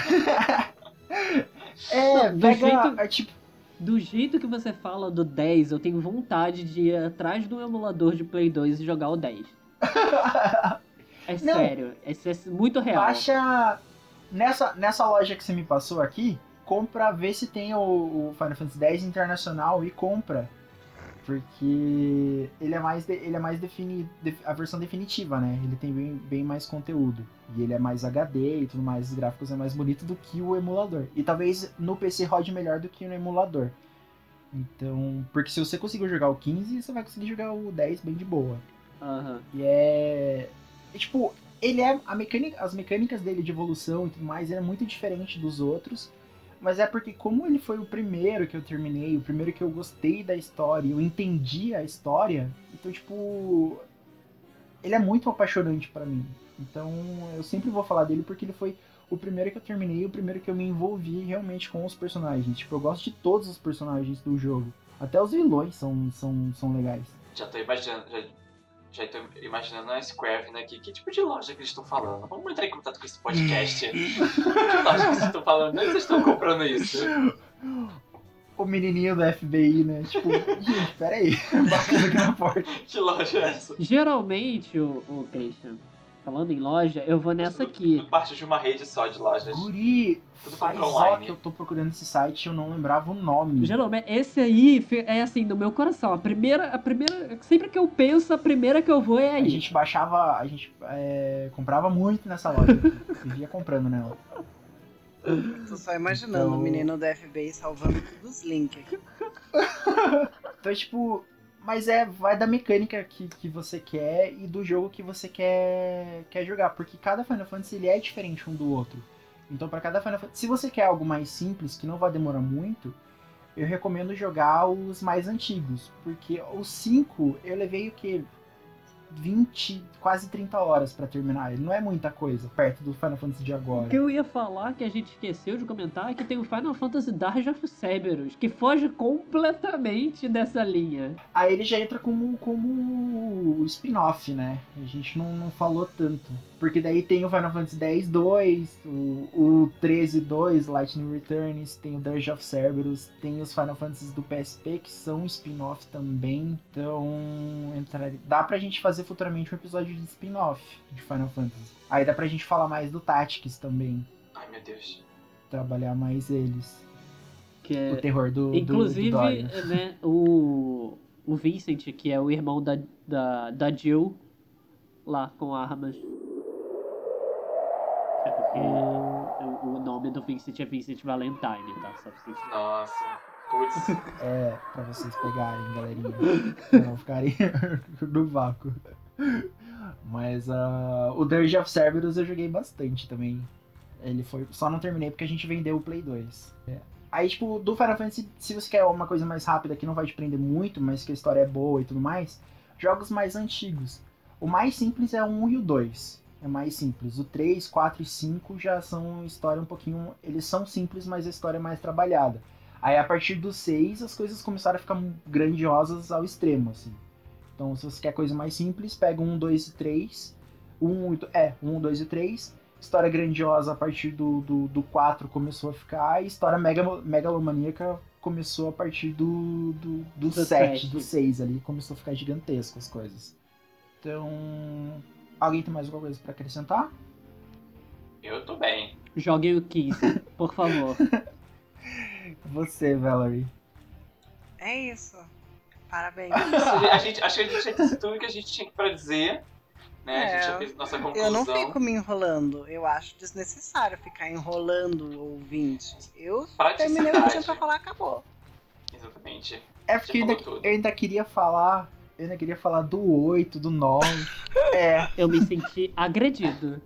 Speaker 1: é,
Speaker 4: Não, do
Speaker 1: pega,
Speaker 4: jeito-
Speaker 1: é, tipo,
Speaker 4: Do jeito que você fala do 10, eu tenho vontade de ir atrás do emulador de Play 2 e jogar o 10. É
Speaker 1: Não.
Speaker 4: sério, isso é muito real.
Speaker 1: baixa nessa, nessa loja que você me passou aqui, compra, vê se tem o, o Final Fantasy X internacional e compra. Porque ele é mais, de- ele é mais defini, def- a versão definitiva, né? Ele tem bem, bem mais conteúdo. E ele é mais HD e tudo mais, os gráficos é mais bonito do que o emulador. E talvez no PC rode melhor do que no emulador. Então, porque se você conseguir jogar o 15, você vai conseguir jogar o 10 bem de boa.
Speaker 4: Aham.
Speaker 1: E é. é, tipo, ele é. A mecânica, as mecânicas dele de evolução e tudo mais, ele é muito diferente dos outros. Mas é porque como ele foi o primeiro que eu terminei, o primeiro que eu gostei da história, eu entendi a história, então tipo. Ele é muito apaixonante pra mim. Então eu sempre vou falar dele porque ele foi o primeiro que eu terminei, o primeiro que eu me envolvi realmente com os personagens. Tipo, eu gosto de todos os personagens do jogo. Até os vilões são, são, são legais.
Speaker 2: Já tô imaginando, já, já tô imaginando a Square aqui. Que tipo de loja que eles estão falando? Vamos entrar em contato com esse podcast. que loja que vocês estão falando? Onde vocês estão comprando isso?
Speaker 1: o menininho do FBI, né? Tipo, gente, peraí. Batendo aqui na porta.
Speaker 2: Que loja é essa?
Speaker 4: Geralmente, o, o Christian, falando em loja, eu vou nessa aqui.
Speaker 2: Tudo parte de uma rede só de lojas.
Speaker 1: Guri,
Speaker 2: Tudo
Speaker 1: faz
Speaker 2: compra
Speaker 1: ó
Speaker 2: online.
Speaker 1: que eu tô procurando esse site eu não lembrava o nome.
Speaker 4: Geralmente, esse aí é assim, no meu coração. A primeira, a primeira. Sempre que eu penso, a primeira que eu vou é
Speaker 1: A
Speaker 4: aí.
Speaker 1: gente baixava, a gente é, comprava muito nessa loja. Vivia comprando nela.
Speaker 3: Tô só imaginando
Speaker 1: Então-
Speaker 3: o menino do FBI salvando todos os links aqui.
Speaker 1: Então, tipo, Mas é, vai da mecânica que, que você quer e do jogo que você quer, quer jogar. Porque cada Final Fantasy ele é diferente um do outro. Então, para cada Final Fantasy. Se você quer algo mais simples, que não vai demorar muito, eu recomendo jogar os mais antigos. Porque os 5 eu levei o que? 20, quase 30 horas pra terminar. Ele não é muita coisa perto do Final Fantasy de
Speaker 4: O
Speaker 1: agora.
Speaker 4: que eu ia falar, que a gente esqueceu de comentar, é que tem o Final Fantasy Dark of Cerberus, que foge completamente dessa linha.
Speaker 1: Aí ele já entra como, como spin-off, né? A gente não, não falou tanto. Porque daí tem o Final Fantasy X 2, o, o 13 2, Lightning Returns, tem o Dirge of Cerberus, tem os Final Fantasies do PSP que são spin-off também. Então, entrar... dá pra gente fazer futuramente um episódio de spin-off de Final Fantasy. Aí dá pra gente falar mais do Tactics também,
Speaker 2: Ai, meu Deus.
Speaker 1: trabalhar mais eles.
Speaker 4: Que é...
Speaker 1: O terror do, do-
Speaker 4: Inclusive,
Speaker 1: do Dorian.
Speaker 4: né, o, o Vincent, que é o irmão da, da, da Jill, lá com armas. É porque o, nome do Vincent é Vincent Valentine, tá? Só pra vocês...
Speaker 2: Nossa. Putz.
Speaker 1: É, pra vocês pegarem, galerinha. pra não ficarem no vácuo. Mas ah, o Dirge of Cerberus eu joguei bastante também. Ele foi. Só não terminei porque a gente vendeu o Play 2. É. Aí, tipo, do Final Fantasy, se você quer uma coisa mais rápida que não vai te prender muito, mas que a história é boa e tudo mais, jogos mais antigos. O mais simples é o 1 e o 2. É mais simples. O 3, 4 e 5 já são história um pouquinho. Eles são simples, mas a história é mais trabalhada. Aí a partir do 6 as coisas começaram a ficar grandiosas ao extremo, assim. Então se você quer coisa mais simples, pega um, 2 e 3. Um, é, 1, 2 e 3. História grandiosa a partir do, do, do 4 começou a ficar. E história mega, megalomaníaca começou a partir do, do, do,
Speaker 4: Do
Speaker 1: 7,
Speaker 4: sete.
Speaker 1: do 6 ali. Começou a ficar gigantesco as coisas. Então. Alguém tem mais alguma coisa pra acrescentar?
Speaker 2: Eu tô bem.
Speaker 4: Joguem o 15, por favor.
Speaker 1: Você, Valerie.
Speaker 3: É isso. Parabéns.
Speaker 2: A gente, acho que a gente já disse tudo que a gente tinha pra dizer. Né? A gente
Speaker 3: É,
Speaker 2: já fez nossa conclusão.
Speaker 3: Eu não fico me enrolando. Eu acho desnecessário ficar enrolando o ouvinte. Eu terminei o que tinha pra falar, acabou.
Speaker 2: Exatamente.
Speaker 1: É porque ainda, eu ainda queria falar. Eu ainda queria falar do 8, do 9. é,
Speaker 4: Eu me senti agredido.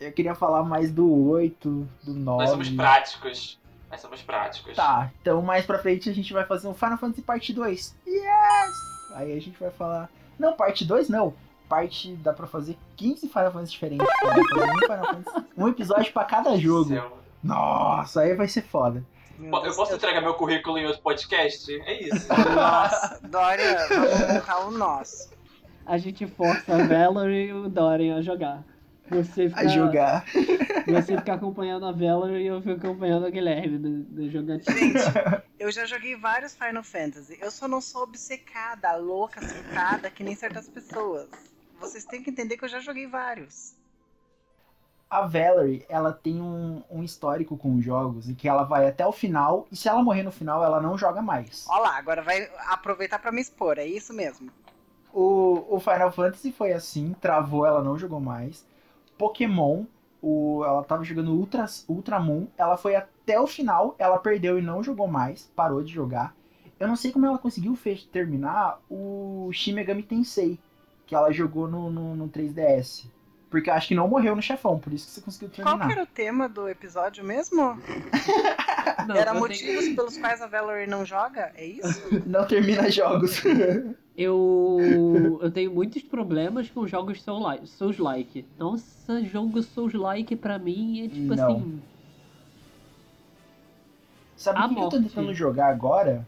Speaker 1: eu queria falar mais do 8, do 9.
Speaker 2: Nós somos práticos. Nós somos práticos.
Speaker 1: Tá, então mais pra frente a gente vai fazer um Final Fantasy Parte 2. Yes! Aí a gente vai falar. Não, parte 2 não. Parte. Dá pra fazer 15 Final Fantasy diferentes. Dá pra fazer um, Final Fantasy, um episódio pra cada jogo.
Speaker 2: Céu.
Speaker 1: Nossa, aí vai ser foda.
Speaker 3: Meu
Speaker 2: Po-
Speaker 3: Deus,
Speaker 2: Eu posso entregar meu currículo em outro podcast? É isso.
Speaker 3: Nossa, Dória, vamos montar o nosso.
Speaker 4: A gente força a Valerie e o Dorian a jogar. Você fica,
Speaker 1: A jogar.
Speaker 4: Você fica acompanhando a Valerie e eu fico acompanhando a Guilherme do, do jogatina.
Speaker 3: Gente, eu já joguei vários Final Fantasy. Eu só não sou obcecada, louca, surtada, que nem certas pessoas. Vocês têm que entender que eu já joguei vários.
Speaker 1: A Valerie, ela tem um, um histórico com jogos em que ela vai até o final e se ela morrer no final, ela não joga mais.
Speaker 3: Ó lá, agora vai aproveitar pra me expor, é isso mesmo.
Speaker 1: O, o Final Fantasy foi assim, travou, ela não jogou mais. Pokémon, o, ela tava jogando Ultra, Ultramon, ela foi até o final, ela perdeu e não jogou mais, parou de jogar. Eu não sei como ela conseguiu terminar o Shin Megami Tensei, que ela jogou no, no, no 3DS. Porque eu acho que não morreu no chefão, por isso que você conseguiu
Speaker 3: Qual que
Speaker 1: terminar.
Speaker 3: era o tema do episódio mesmo?
Speaker 4: Não,
Speaker 3: Era motivos pelos quais a Valerie não joga? É isso?
Speaker 1: Não termina jogos.
Speaker 4: Eu, eu tenho muitos problemas com jogos Soul-like. Souls-like. Nossa, jogo Souls-like pra mim é tipo
Speaker 1: Não.
Speaker 4: assim.
Speaker 1: Sabe o que que eu tô
Speaker 4: morte.
Speaker 1: tentando jogar agora?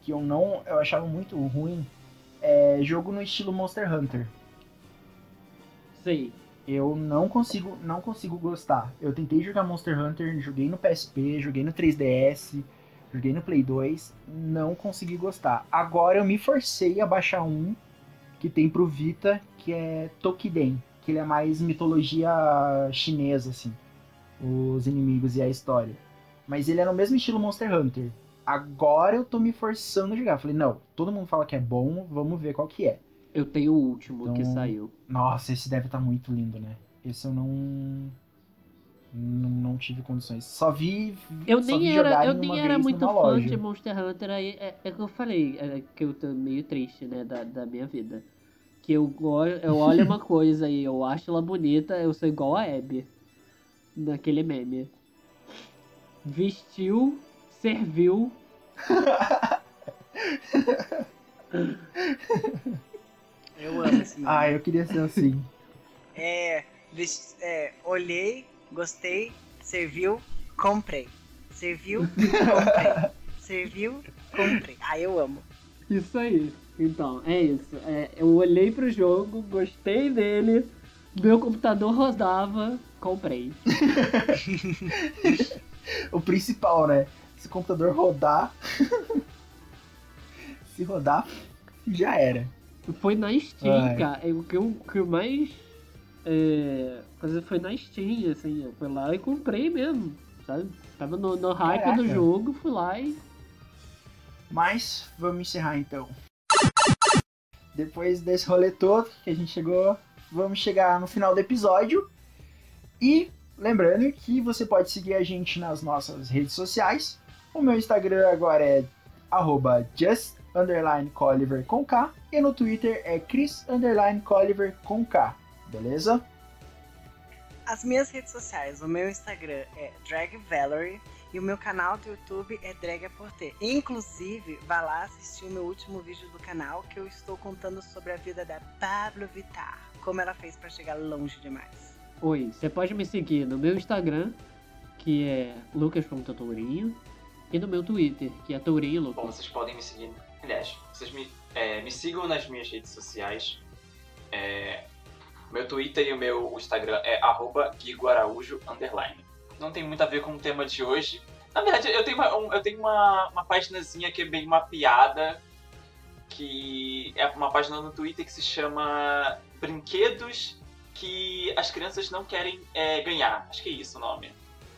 Speaker 1: Que eu não. Eu achava muito ruim. É jogo no estilo Monster Hunter.
Speaker 4: Sei.
Speaker 1: Eu não consigo, não consigo gostar. Eu tentei jogar Monster Hunter, joguei no PSP, joguei no 3DS, joguei no Play 2, não consegui gostar. Agora eu me forcei a baixar um que tem pro Vita, que é Tokiden, que ele é mais mitologia chinesa assim, os inimigos e a história. Mas ele é no mesmo estilo Monster Hunter. Agora eu tô me forçando a jogar. Falei, não, todo mundo fala que é bom, vamos ver qual que é.
Speaker 4: Eu tenho o último que
Speaker 1: Então-
Speaker 4: saiu.
Speaker 1: Nossa, esse deve estar muito lindo, né? Esse eu não. Não, não tive condições. Só vi.
Speaker 4: Eu
Speaker 1: só vi
Speaker 4: nem
Speaker 1: jogar
Speaker 4: era, eu
Speaker 1: em
Speaker 4: nem era muito fã
Speaker 1: loja.
Speaker 4: de Monster Hunter, aí é, é que eu falei, é, que eu tô meio triste, né, da, da minha vida. Que eu, eu olho uma coisa e eu acho ela bonita, eu sou igual a Abby. Naquele meme. Vestiu, serviu.
Speaker 3: Eu amo esse meme.
Speaker 1: Ah, eu queria ser assim.
Speaker 3: É, é, olhei, gostei, serviu, comprei. Serviu, comprei. Serviu, comprei. Ah, eu amo.
Speaker 4: Isso aí. Então, é isso. É, eu olhei pro jogo, gostei dele, meu computador rodava, comprei.
Speaker 1: o principal, né? Se o computador rodar. se rodar, já era.
Speaker 4: Foi na Steam,
Speaker 1: Ai.
Speaker 4: cara. É, O que eu, que eu mais. É, coisa foi na Steam, assim. Eu fui lá e comprei mesmo, sabe? Tava no, no hype do
Speaker 1: Caraca.
Speaker 4: jogo, fui lá e.
Speaker 1: Mas vamos encerrar então. Depois desse rolê todo que a gente chegou, vamos chegar no final do episódio. E lembrando que você pode seguir a gente nas nossas redes sociais. O meu Instagram agora é arroba just underline com K. E no Twitter é Chris underline Colliver com K. Beleza?
Speaker 3: As minhas redes sociais, o meu Instagram é Drag Valerie e o meu canal do YouTube é Drag Porter. Inclusive, vá lá assistir o meu último vídeo do canal que eu estou contando sobre a vida da Pablo Vittar, como ela fez para chegar longe demais.
Speaker 4: Oi, você pode me seguir no meu Instagram, que é lucas.tourinho, e no meu Twitter, que é Tourinho
Speaker 2: Bom,
Speaker 4: Lucas.
Speaker 2: vocês podem me seguir. Aliás, vocês me, é, me sigam nas minhas redes sociais. É, meu Twitter e o meu Instagram é guiguaraújo. Não tem muito a ver com o tema de hoje. Na verdade, eu tenho uma, um- eu tenho uma, uma paginazinha que é bem uma piada, que é uma página no Twitter que se chama Brinquedos que as crianças não querem é, ganhar. Acho que é isso o nome.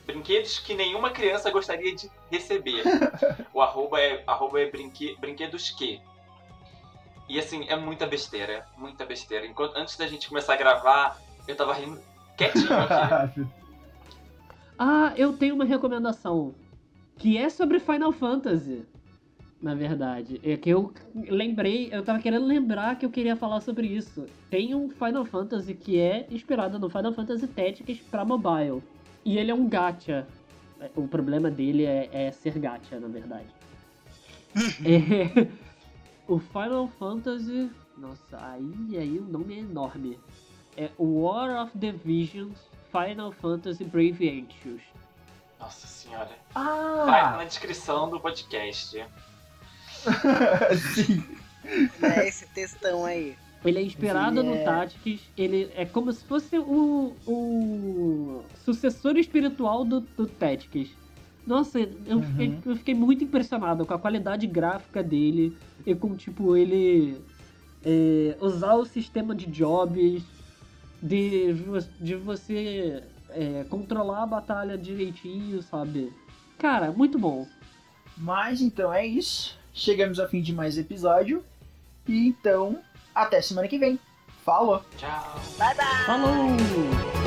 Speaker 2: Brinquedos que nenhuma criança gostaria de receber. O arroba é, arroba é brinque, brinquedos que. E assim, é muita besteira. Muita besteira. Enquanto, antes da gente começar a gravar, eu tava rindo quietinho aqui.
Speaker 4: Ah, eu tenho uma recomendação. Que é sobre Final Fantasy. Na verdade. É que eu lembrei, eu tava querendo lembrar que eu queria falar sobre isso. Tem um Final Fantasy que é inspirado no Final Fantasy Tactics pra mobile. E ele é um gacha. O problema dele é, é ser gacha, na verdade. É, o Final Fantasy. Nossa, aí, aí o nome é enorme. É War of the Visions Final Fantasy Brave Angels.
Speaker 2: Nossa senhora. Vai
Speaker 1: Ah!
Speaker 2: na descrição do podcast.
Speaker 1: Sim.
Speaker 3: É esse textão aí.
Speaker 4: Ele é inspirado no
Speaker 1: é-
Speaker 4: Tactics, ele é como se fosse o, o sucessor espiritual do, do Tactics. Nossa, eu,
Speaker 1: Uhum.
Speaker 4: fiquei, eu fiquei muito impressionado com a qualidade gráfica dele e com, tipo, ele é, usar o sistema de jobs, de, de você é, controlar a batalha direitinho, sabe? Cara, muito bom.
Speaker 1: Mas então é isso. Chegamos ao fim de mais episódio. E então, até semana que vem. Falou!
Speaker 2: Tchau.
Speaker 3: Bye bye!
Speaker 4: Falou!